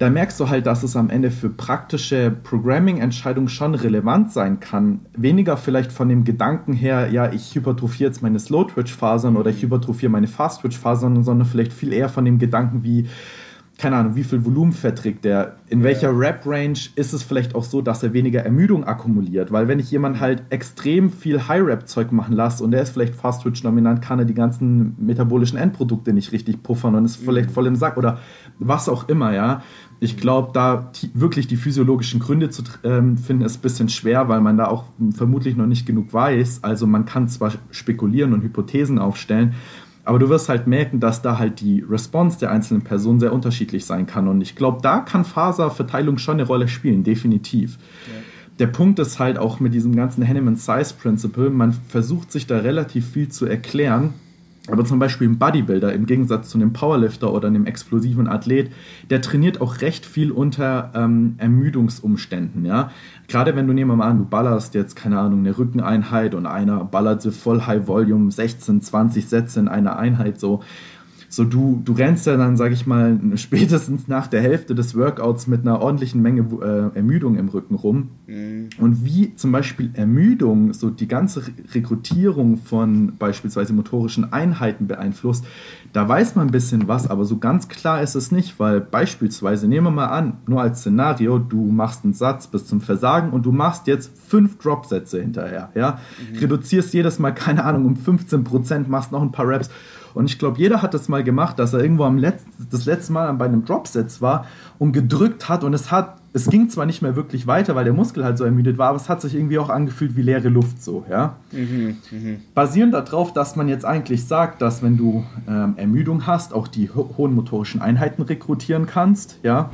B: da merkst du halt, dass es am Ende für praktische Programming-Entscheidungen schon relevant sein kann. Weniger vielleicht von dem Gedanken her, ja, ich hypertrophiere jetzt meine Slow-Twitch-Fasern oder ich hypertrophiere meine Fast-Twitch-Fasern, sondern vielleicht viel eher von dem Gedanken wie, keine Ahnung, wie viel Volumen verträgt der, in welcher Rap-Range ist es vielleicht auch so, dass er weniger Ermüdung akkumuliert, weil wenn ich jemand halt extrem viel High-Rap-Zeug machen lasse und der ist vielleicht Fast-Twitch-dominant, kann er die ganzen metabolischen Endprodukte nicht richtig puffern und ist vielleicht mhm. voll im Sack oder was auch immer, ja. Ich glaube, da wirklich die physiologischen Gründe zu ähm, finden, ist ein bisschen schwer, weil man da auch vermutlich noch nicht genug weiß. Also man kann zwar spekulieren und Hypothesen aufstellen, aber du wirst halt merken, dass da halt die Response der einzelnen Personen sehr unterschiedlich sein kann. Und ich glaube, da kann Faserverteilung schon eine Rolle spielen, definitiv. Ja. Der Punkt ist halt auch mit diesem ganzen Henneman Size Principle, man versucht sich da relativ viel zu erklären aber zum Beispiel ein Bodybuilder im Gegensatz zu einem Powerlifter oder einem explosiven Athlet, der trainiert auch recht viel unter ähm, Ermüdungsumständen. Ja? Gerade wenn du nehmen wir mal an, du ballerst jetzt, keine Ahnung, eine Rückeneinheit und einer ballert so voll High Volume, 16, 20 Sätze in einer Einheit so so du, du rennst ja dann, sag ich mal, spätestens nach der Hälfte des Workouts mit einer ordentlichen Menge äh, Ermüdung im Rücken rum. Mhm. Und wie zum Beispiel Ermüdung so die ganze Rekrutierung von beispielsweise motorischen Einheiten beeinflusst, da weiß man ein bisschen was, aber so ganz klar ist es nicht, weil beispielsweise, nehmen wir mal an, nur als Szenario, du machst einen Satz bis zum Versagen und du machst jetzt fünf Dropsätze hinterher, ja, mhm. reduzierst jedes Mal, keine Ahnung, um 15 Prozent, machst noch ein paar Raps und ich glaube, jeder hat das mal gemacht, dass er irgendwo am Letz das letzte Mal bei einem Dropset war und gedrückt hat und es hat, es ging zwar nicht mehr wirklich weiter, weil der Muskel halt so ermüdet war, aber es hat sich irgendwie auch angefühlt wie leere Luft so, ja. Mhm, mh. Basierend darauf, dass man jetzt eigentlich sagt, dass wenn du ähm, Ermüdung hast, auch die ho hohen motorischen Einheiten rekrutieren kannst, ja,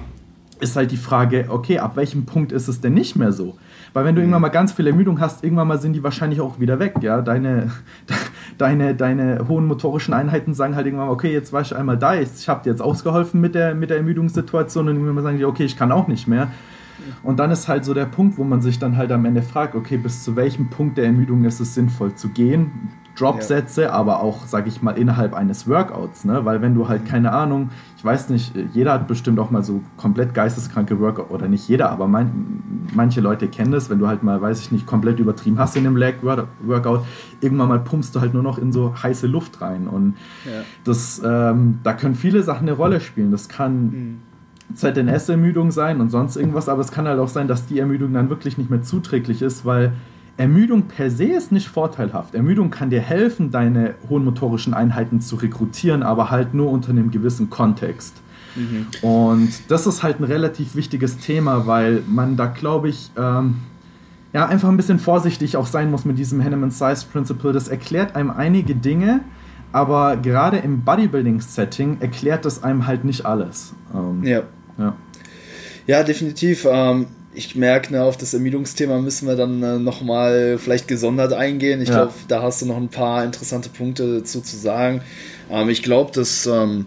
B: ist halt die Frage, okay, ab welchem Punkt ist es denn nicht mehr so? Weil wenn du irgendwann mal ganz viel Ermüdung hast, irgendwann mal sind die wahrscheinlich auch wieder weg, ja. Deine, deine, deine hohen motorischen Einheiten sagen halt irgendwann, okay, jetzt war ich einmal da, ich habe dir jetzt ausgeholfen mit der, mit der Ermüdungssituation und irgendwann sagen die, okay, ich kann auch nicht mehr. Und dann ist halt so der Punkt, wo man sich dann halt am Ende fragt, okay, bis zu welchem Punkt der Ermüdung ist es sinnvoll zu gehen? Dropsätze, ja. aber auch, sag ich mal, innerhalb eines Workouts, ne? Weil wenn du halt, keine Ahnung, ich weiß nicht, jeder hat bestimmt auch mal so komplett geisteskranke Workout, oder nicht jeder, aber mein, manche Leute kennen das, wenn du halt mal, weiß ich nicht, komplett übertrieben hast in einem Leg-Workout, irgendwann mal pumpst du halt nur noch in so heiße Luft rein. Und ja. das, ähm, da können viele Sachen eine Rolle spielen. Das kann. Mhm ZNS-Ermüdung sein und sonst irgendwas, aber es kann halt auch sein, dass die Ermüdung dann wirklich nicht mehr zuträglich ist, weil Ermüdung per se ist nicht vorteilhaft. Ermüdung kann dir helfen, deine hohen motorischen Einheiten zu rekrutieren, aber halt nur unter einem gewissen Kontext. Mhm. Und das ist halt ein relativ wichtiges Thema, weil man da, glaube ich, ähm, ja, einfach ein bisschen vorsichtig auch sein muss mit diesem Henneman Size Principle. Das erklärt einem einige Dinge, aber gerade im Bodybuilding-Setting erklärt das einem halt nicht alles. Ähm,
A: ja. ja. Ja, definitiv. Ähm, ich merke, ne, auf das Ermüdungsthema müssen wir dann äh, nochmal vielleicht gesondert eingehen. Ich ja. glaube, da hast du noch ein paar interessante Punkte dazu zu sagen. Ähm, ich glaube, dass ähm,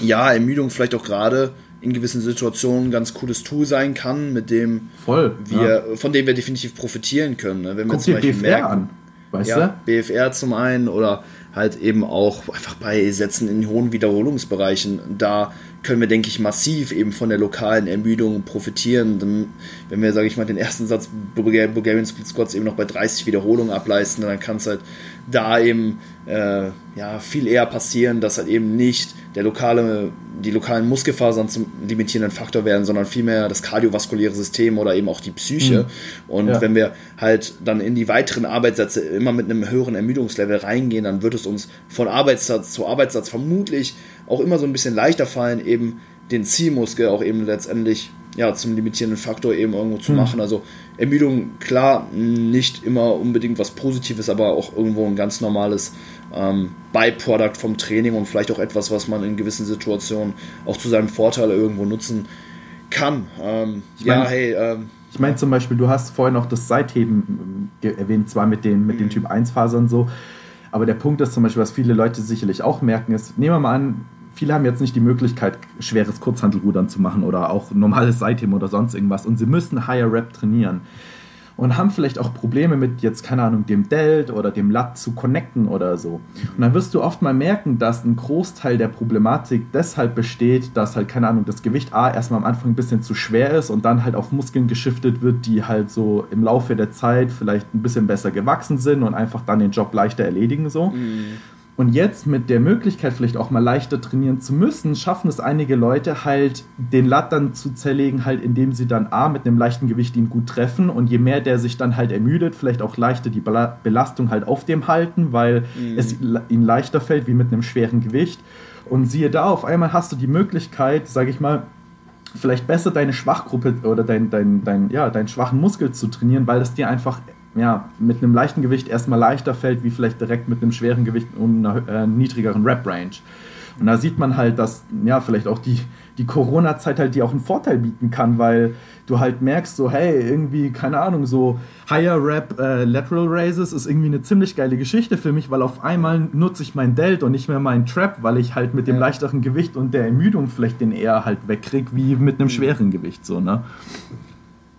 A: ja, Ermüdung vielleicht auch gerade in gewissen Situationen ein ganz cooles Tool sein kann, mit dem
B: Voll,
A: wir, ja. von dem wir definitiv profitieren können. Ne? Wenn wir Guck zum Beispiel BFR merken, an, weißt ja, du? BFR zum einen oder halt eben auch einfach bei Sätzen in hohen Wiederholungsbereichen, da können wir, denke ich, massiv eben von der lokalen Ermüdung profitieren. Dann, wenn wir, sage ich mal, den ersten Satz Bulgarian Split Squats eben noch bei 30 Wiederholungen ableisten, dann kann es halt da eben äh, ja, viel eher passieren, dass halt eben nicht der lokale, die lokalen Muskelfasern zum limitierenden Faktor werden, sondern vielmehr das kardiovaskuläre System oder eben auch die Psyche. Mhm. Und ja. wenn wir halt dann in die weiteren Arbeitssätze immer mit einem höheren Ermüdungslevel reingehen, dann wird es uns von Arbeitssatz zu Arbeitssatz vermutlich auch immer so ein bisschen leichter fallen, eben den Zielmuskel auch eben letztendlich ja, zum limitierenden Faktor eben irgendwo zu mhm. machen. Also Ermüdung, klar, nicht immer unbedingt was Positives, aber auch irgendwo ein ganz normales ähm, Byproduct vom Training und vielleicht auch etwas, was man in gewissen Situationen auch zu seinem Vorteil irgendwo nutzen kann. Ähm,
B: ja, hey. Ähm, ich meine zum Beispiel, du hast vorhin noch das Seitheben ähm, erwähnt, zwar mit den, mit den mhm. Typ 1 Fasern so, aber der Punkt ist zum Beispiel, was viele Leute sicherlich auch merken, ist, nehmen wir mal an, viele haben jetzt nicht die Möglichkeit, schweres Kurzhandelrudern zu machen oder auch normales Seitheben oder sonst irgendwas und sie müssen Higher Rep trainieren und haben vielleicht auch Probleme mit jetzt, keine Ahnung, dem Delt oder dem Lat zu connecten oder so. Und dann wirst du oft mal merken, dass ein Großteil der Problematik deshalb besteht, dass halt, keine Ahnung, das Gewicht A erstmal am Anfang ein bisschen zu schwer ist und dann halt auf Muskeln geschiftet wird, die halt so im Laufe der Zeit vielleicht ein bisschen besser gewachsen sind und einfach dann den Job leichter erledigen so. Mhm. Und jetzt mit der Möglichkeit, vielleicht auch mal leichter trainieren zu müssen, schaffen es einige Leute halt, den Lat dann zu zerlegen, halt indem sie dann A, mit einem leichten Gewicht ihn gut treffen und je mehr der sich dann halt ermüdet, vielleicht auch leichter die Belastung halt auf dem halten, weil mhm. es ihnen leichter fällt wie mit einem schweren Gewicht. Und siehe da, auf einmal hast du die Möglichkeit, sage ich mal, vielleicht besser deine Schwachgruppe oder dein, dein, dein, ja, deinen schwachen Muskel zu trainieren, weil es dir einfach ja, mit einem leichten Gewicht erstmal leichter fällt, wie vielleicht direkt mit einem schweren Gewicht und einer äh, niedrigeren Rep-Range. Und da sieht man halt, dass ja vielleicht auch die, die Corona-Zeit halt dir auch einen Vorteil bieten kann, weil du halt merkst, so, hey, irgendwie, keine Ahnung, so Higher Rap äh, Lateral Raises ist irgendwie eine ziemlich geile Geschichte für mich, weil auf einmal nutze ich mein Delt und nicht mehr meinen Trap, weil ich halt mit dem ja. leichteren Gewicht und der Ermüdung vielleicht den eher halt wegkrieg, wie mit einem mhm. schweren Gewicht, so, ne?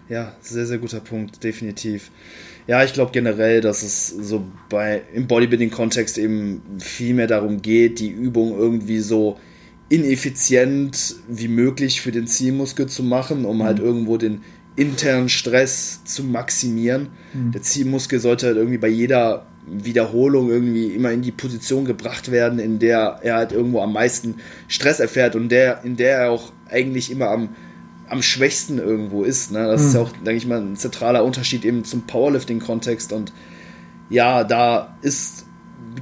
A: Ja, sehr, sehr guter Punkt, definitiv. Ja, ich glaube generell, dass es so bei im Bodybuilding-Kontext eben viel mehr darum geht, die Übung irgendwie so ineffizient wie möglich für den Zielmuskel zu machen, um halt mhm. halt irgendwo den internen Stress zu maximieren. Mhm. Der Zielmuskel sollte halt irgendwie bei jeder Wiederholung irgendwie immer in die Position gebracht werden, in der er halt irgendwo am meisten Stress erfährt und der, in der er auch eigentlich immer am am schwächsten irgendwo ist. Ne? Das mhm. ist ja auch, denke ich mal, ein zentraler Unterschied eben zum Powerlifting-Kontext. Und ja, da ist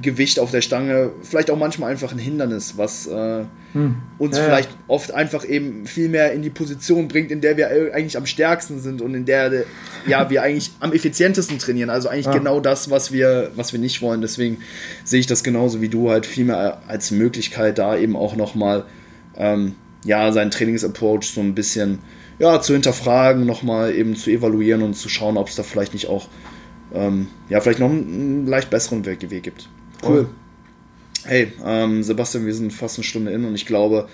A: Gewicht auf der Stange vielleicht auch manchmal einfach ein Hindernis, was äh, hm. uns ja, vielleicht ja. oft einfach eben viel mehr in die Position bringt, in der wir eigentlich am stärksten sind und in der ja, wir eigentlich am effizientesten trainieren. Also eigentlich ja. genau das, was wir, was wir nicht wollen. Deswegen sehe ich das genauso wie du halt viel mehr als Möglichkeit, da eben auch nochmal ähm, ja, seinen Trainingsapproach so ein bisschen ja, zu hinterfragen, nochmal eben zu evaluieren und zu schauen, ob es da vielleicht nicht auch ähm, ja, vielleicht noch einen, leicht besseren Weg, Weg gibt. Cool. Hey, ähm, Sebastian, wir sind fast eine Stunde in und ich glaube,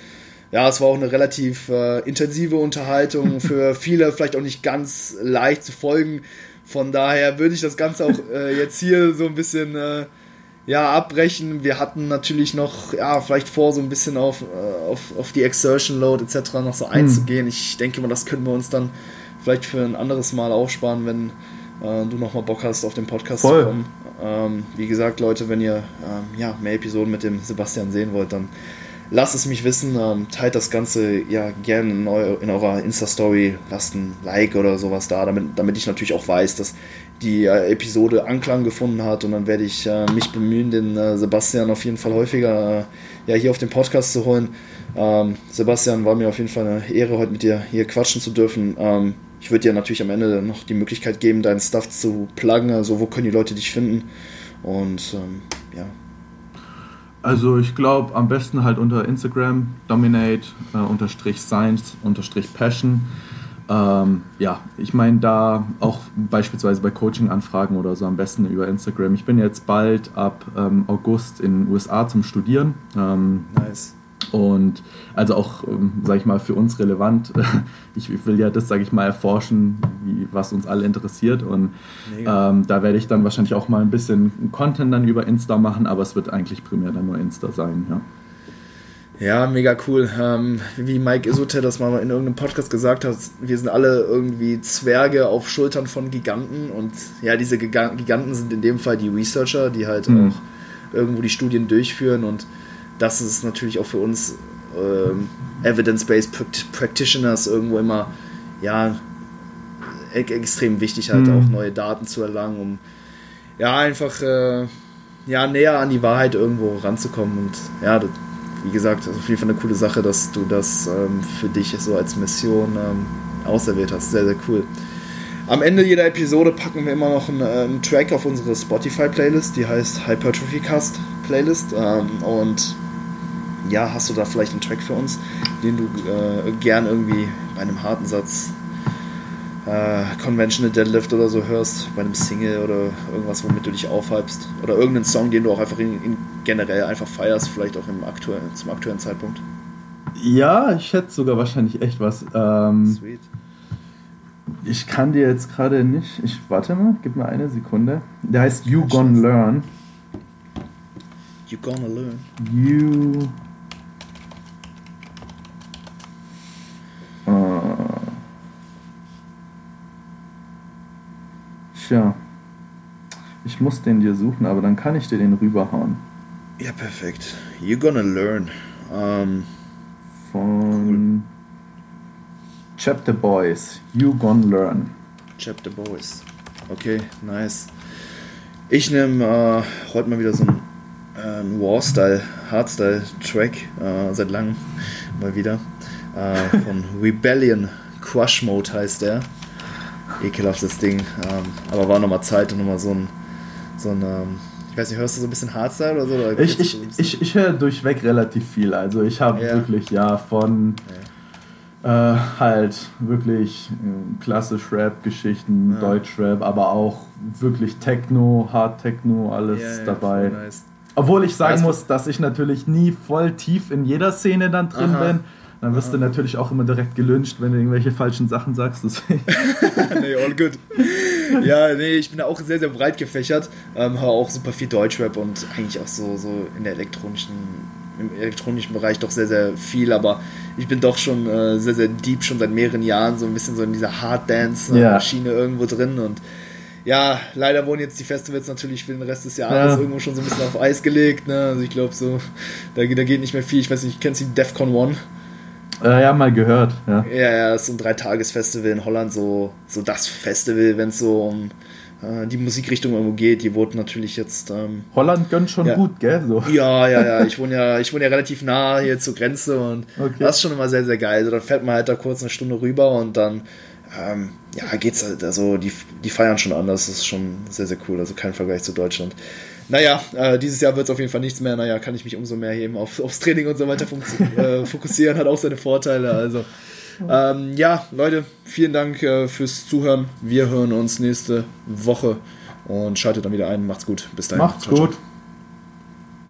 A: ja, es war auch eine relativ äh, intensive Unterhaltung, für viele vielleicht auch nicht ganz leicht zu folgen. Von daher würde ich das Ganze auch äh, jetzt hier so ein bisschen äh, ja, abbrechen. Wir hatten natürlich noch, ja, vielleicht vor, so ein bisschen auf, äh, auf, auf die Exertion Load etc. noch so hm. einzugehen. Hm. Ich denke mal, das können wir uns dann vielleicht für ein anderes Mal aufsparen, wenn äh, du nochmal Bock hast, auf den Podcast Voll. zu kommen. Ähm, wie gesagt, Leute, wenn ihr ähm, ja, mehr Episoden mit dem Sebastian sehen wollt, dann lasst es mich wissen, ähm, teilt das Ganze ja gerne in, eu in eurer Insta-Story, lasst ein Like oder sowas da, damit, damit ich natürlich auch weiß, dass die äh, Episode Anklang gefunden hat und dann werde ich äh, mich bemühen, den äh, Sebastian auf jeden Fall häufiger äh, ja, hier auf den Podcast zu holen. Ähm, Sebastian, war mir auf jeden Fall eine Ehre, heute mit dir hier quatschen zu dürfen. Ähm, ich würde dir natürlich am Ende noch die Möglichkeit geben, deinen Stuff zu pluggen, also wo können die Leute dich finden und ähm, ja.
B: Also ich glaube am besten halt unter Instagram dominate äh, unterstrich science unterstrich passion. Ähm, ja, ich meine da auch beispielsweise bei Coaching-Anfragen oder so am besten über Instagram. Ich bin jetzt bald ab ähm, August in den USA zum Studieren. Ähm, nice. Und also auch, ähm, sage ich mal, für uns relevant. Ich will ja das, sage ich mal, erforschen, wie, was uns alle interessiert. Und ähm, da werde ich dann wahrscheinlich auch mal ein bisschen Content dann über Insta machen, aber es wird eigentlich primär dann nur Insta sein, ja.
A: Ja, mega cool. Ähm, wie Mike Isote das mal in irgendeinem Podcast gesagt hat, wir sind alle irgendwie Zwerge auf Schultern von Giganten und ja, diese Giganten sind in dem Fall die Researcher, die halt mhm. auch irgendwo die Studien durchführen und das ist natürlich auch für uns ähm, Evidence-Based Practitioners irgendwo immer ja e extrem wichtig halt mhm. auch neue Daten zu erlangen, um ja einfach äh, ja näher an die Wahrheit irgendwo ranzukommen und ja, das, wie gesagt, also auf jeden Fall eine coole Sache, dass du das ähm, für dich so als Mission ähm, auserwählt hast. Sehr, sehr cool. Am Ende jeder Episode packen wir immer noch einen, äh, einen Track auf unsere Spotify-Playlist, die heißt Hypertrophy Cast Playlist. Ähm, und ja, hast du da vielleicht einen Track für uns, den du äh, gern irgendwie bei einem harten Satz äh, Conventional Deadlift oder so hörst, bei einem Single oder irgendwas, womit du dich aufhypst? Oder irgendeinen Song, den du auch einfach in, in generell einfach feierst, vielleicht auch im aktuellen, zum aktuellen Zeitpunkt?
B: Ja, ich hätte sogar wahrscheinlich echt was. Ähm, Sweet. Ich kann dir jetzt gerade nicht. Ich warte mal, gib mir eine Sekunde. Der heißt You Gonna Learn.
A: You Gonna Learn.
B: You. Tja. Ich muss den dir suchen, aber dann kann ich dir den rüberhauen.
A: Ja, perfekt. You're gonna learn. Um,
B: von Chapter Boys. You gonna learn.
A: Chapter Boys. Okay, nice. Ich nehme äh, heute mal wieder so einen äh, War-Style, Hardstyle-Track, äh, seit langem mal wieder. Äh, von Rebellion. Crush Mode heißt der ekelhaftes Ding. Ähm, aber war nochmal Zeit und nochmal so ein, so ein ähm, ich weiß nicht, hörst du so ein bisschen Hardstyle oder so? Oder
B: ich ich, ich, ich höre durchweg relativ viel. Also ich habe ja. wirklich, ja, von ja. Äh, halt wirklich äh, klassisch Rap-Geschichten, ja. Deutsch-Rap, aber auch wirklich Techno, Hard-Techno, alles dabei. Nice. Obwohl ich sagen muss, dass ich natürlich nie voll tief in jeder Szene dann drin Aha. bin. Dann wirst du natürlich auch immer direkt gelünscht, wenn du irgendwelche falschen Sachen sagst.
A: nee, all good. Ja, nee, ich bin da auch sehr, sehr breit gefächert. Ähm, höre auch super viel Deutschrap und eigentlich auch so, so in der elektronischen, im elektronischen Bereich doch sehr, sehr viel. Aber ich bin doch schon äh, sehr, sehr deep, schon seit mehreren Jahren, so ein bisschen so in dieser Hard Dance-Maschine ja. irgendwo drin und ja, leider wurden jetzt die Festivals natürlich für den Rest des Jahres ja. irgendwo schon so ein bisschen auf Eis gelegt. Ne? Also ich glaube so, da, da geht nicht mehr viel. Ich weiß nicht, kennst du die Defcon One?
B: Äh, ja, mal gehört. Ja,
A: ja, ja das ist ein Dreitagesfestival in Holland, so, so das Festival, wenn es so um äh, die Musikrichtung irgendwo geht. Die wurde natürlich jetzt. Ähm,
B: Holland gönnt schon
A: ja.
B: gut, gell? So.
A: Ja, ja, ja. Ich wohne ja, ich wohne ja relativ nah hier zur Grenze und okay. das ist schon immer sehr, sehr geil. Also dann fährt man halt da kurz eine Stunde rüber und dann. Ähm, ja, geht's halt, also die, die feiern schon anders, das ist schon sehr, sehr cool, also kein Vergleich zu Deutschland. Naja, äh, dieses Jahr wird es auf jeden Fall nichts mehr. Naja, kann ich mich umso mehr eben auf, aufs Training und so weiter äh, fokussieren. Hat auch seine Vorteile. Also, ähm, ja, Leute, vielen Dank äh, fürs Zuhören. Wir hören uns nächste Woche und schaltet dann wieder ein. Macht's gut. Bis dahin.
B: Macht's ciao, gut. Ciao.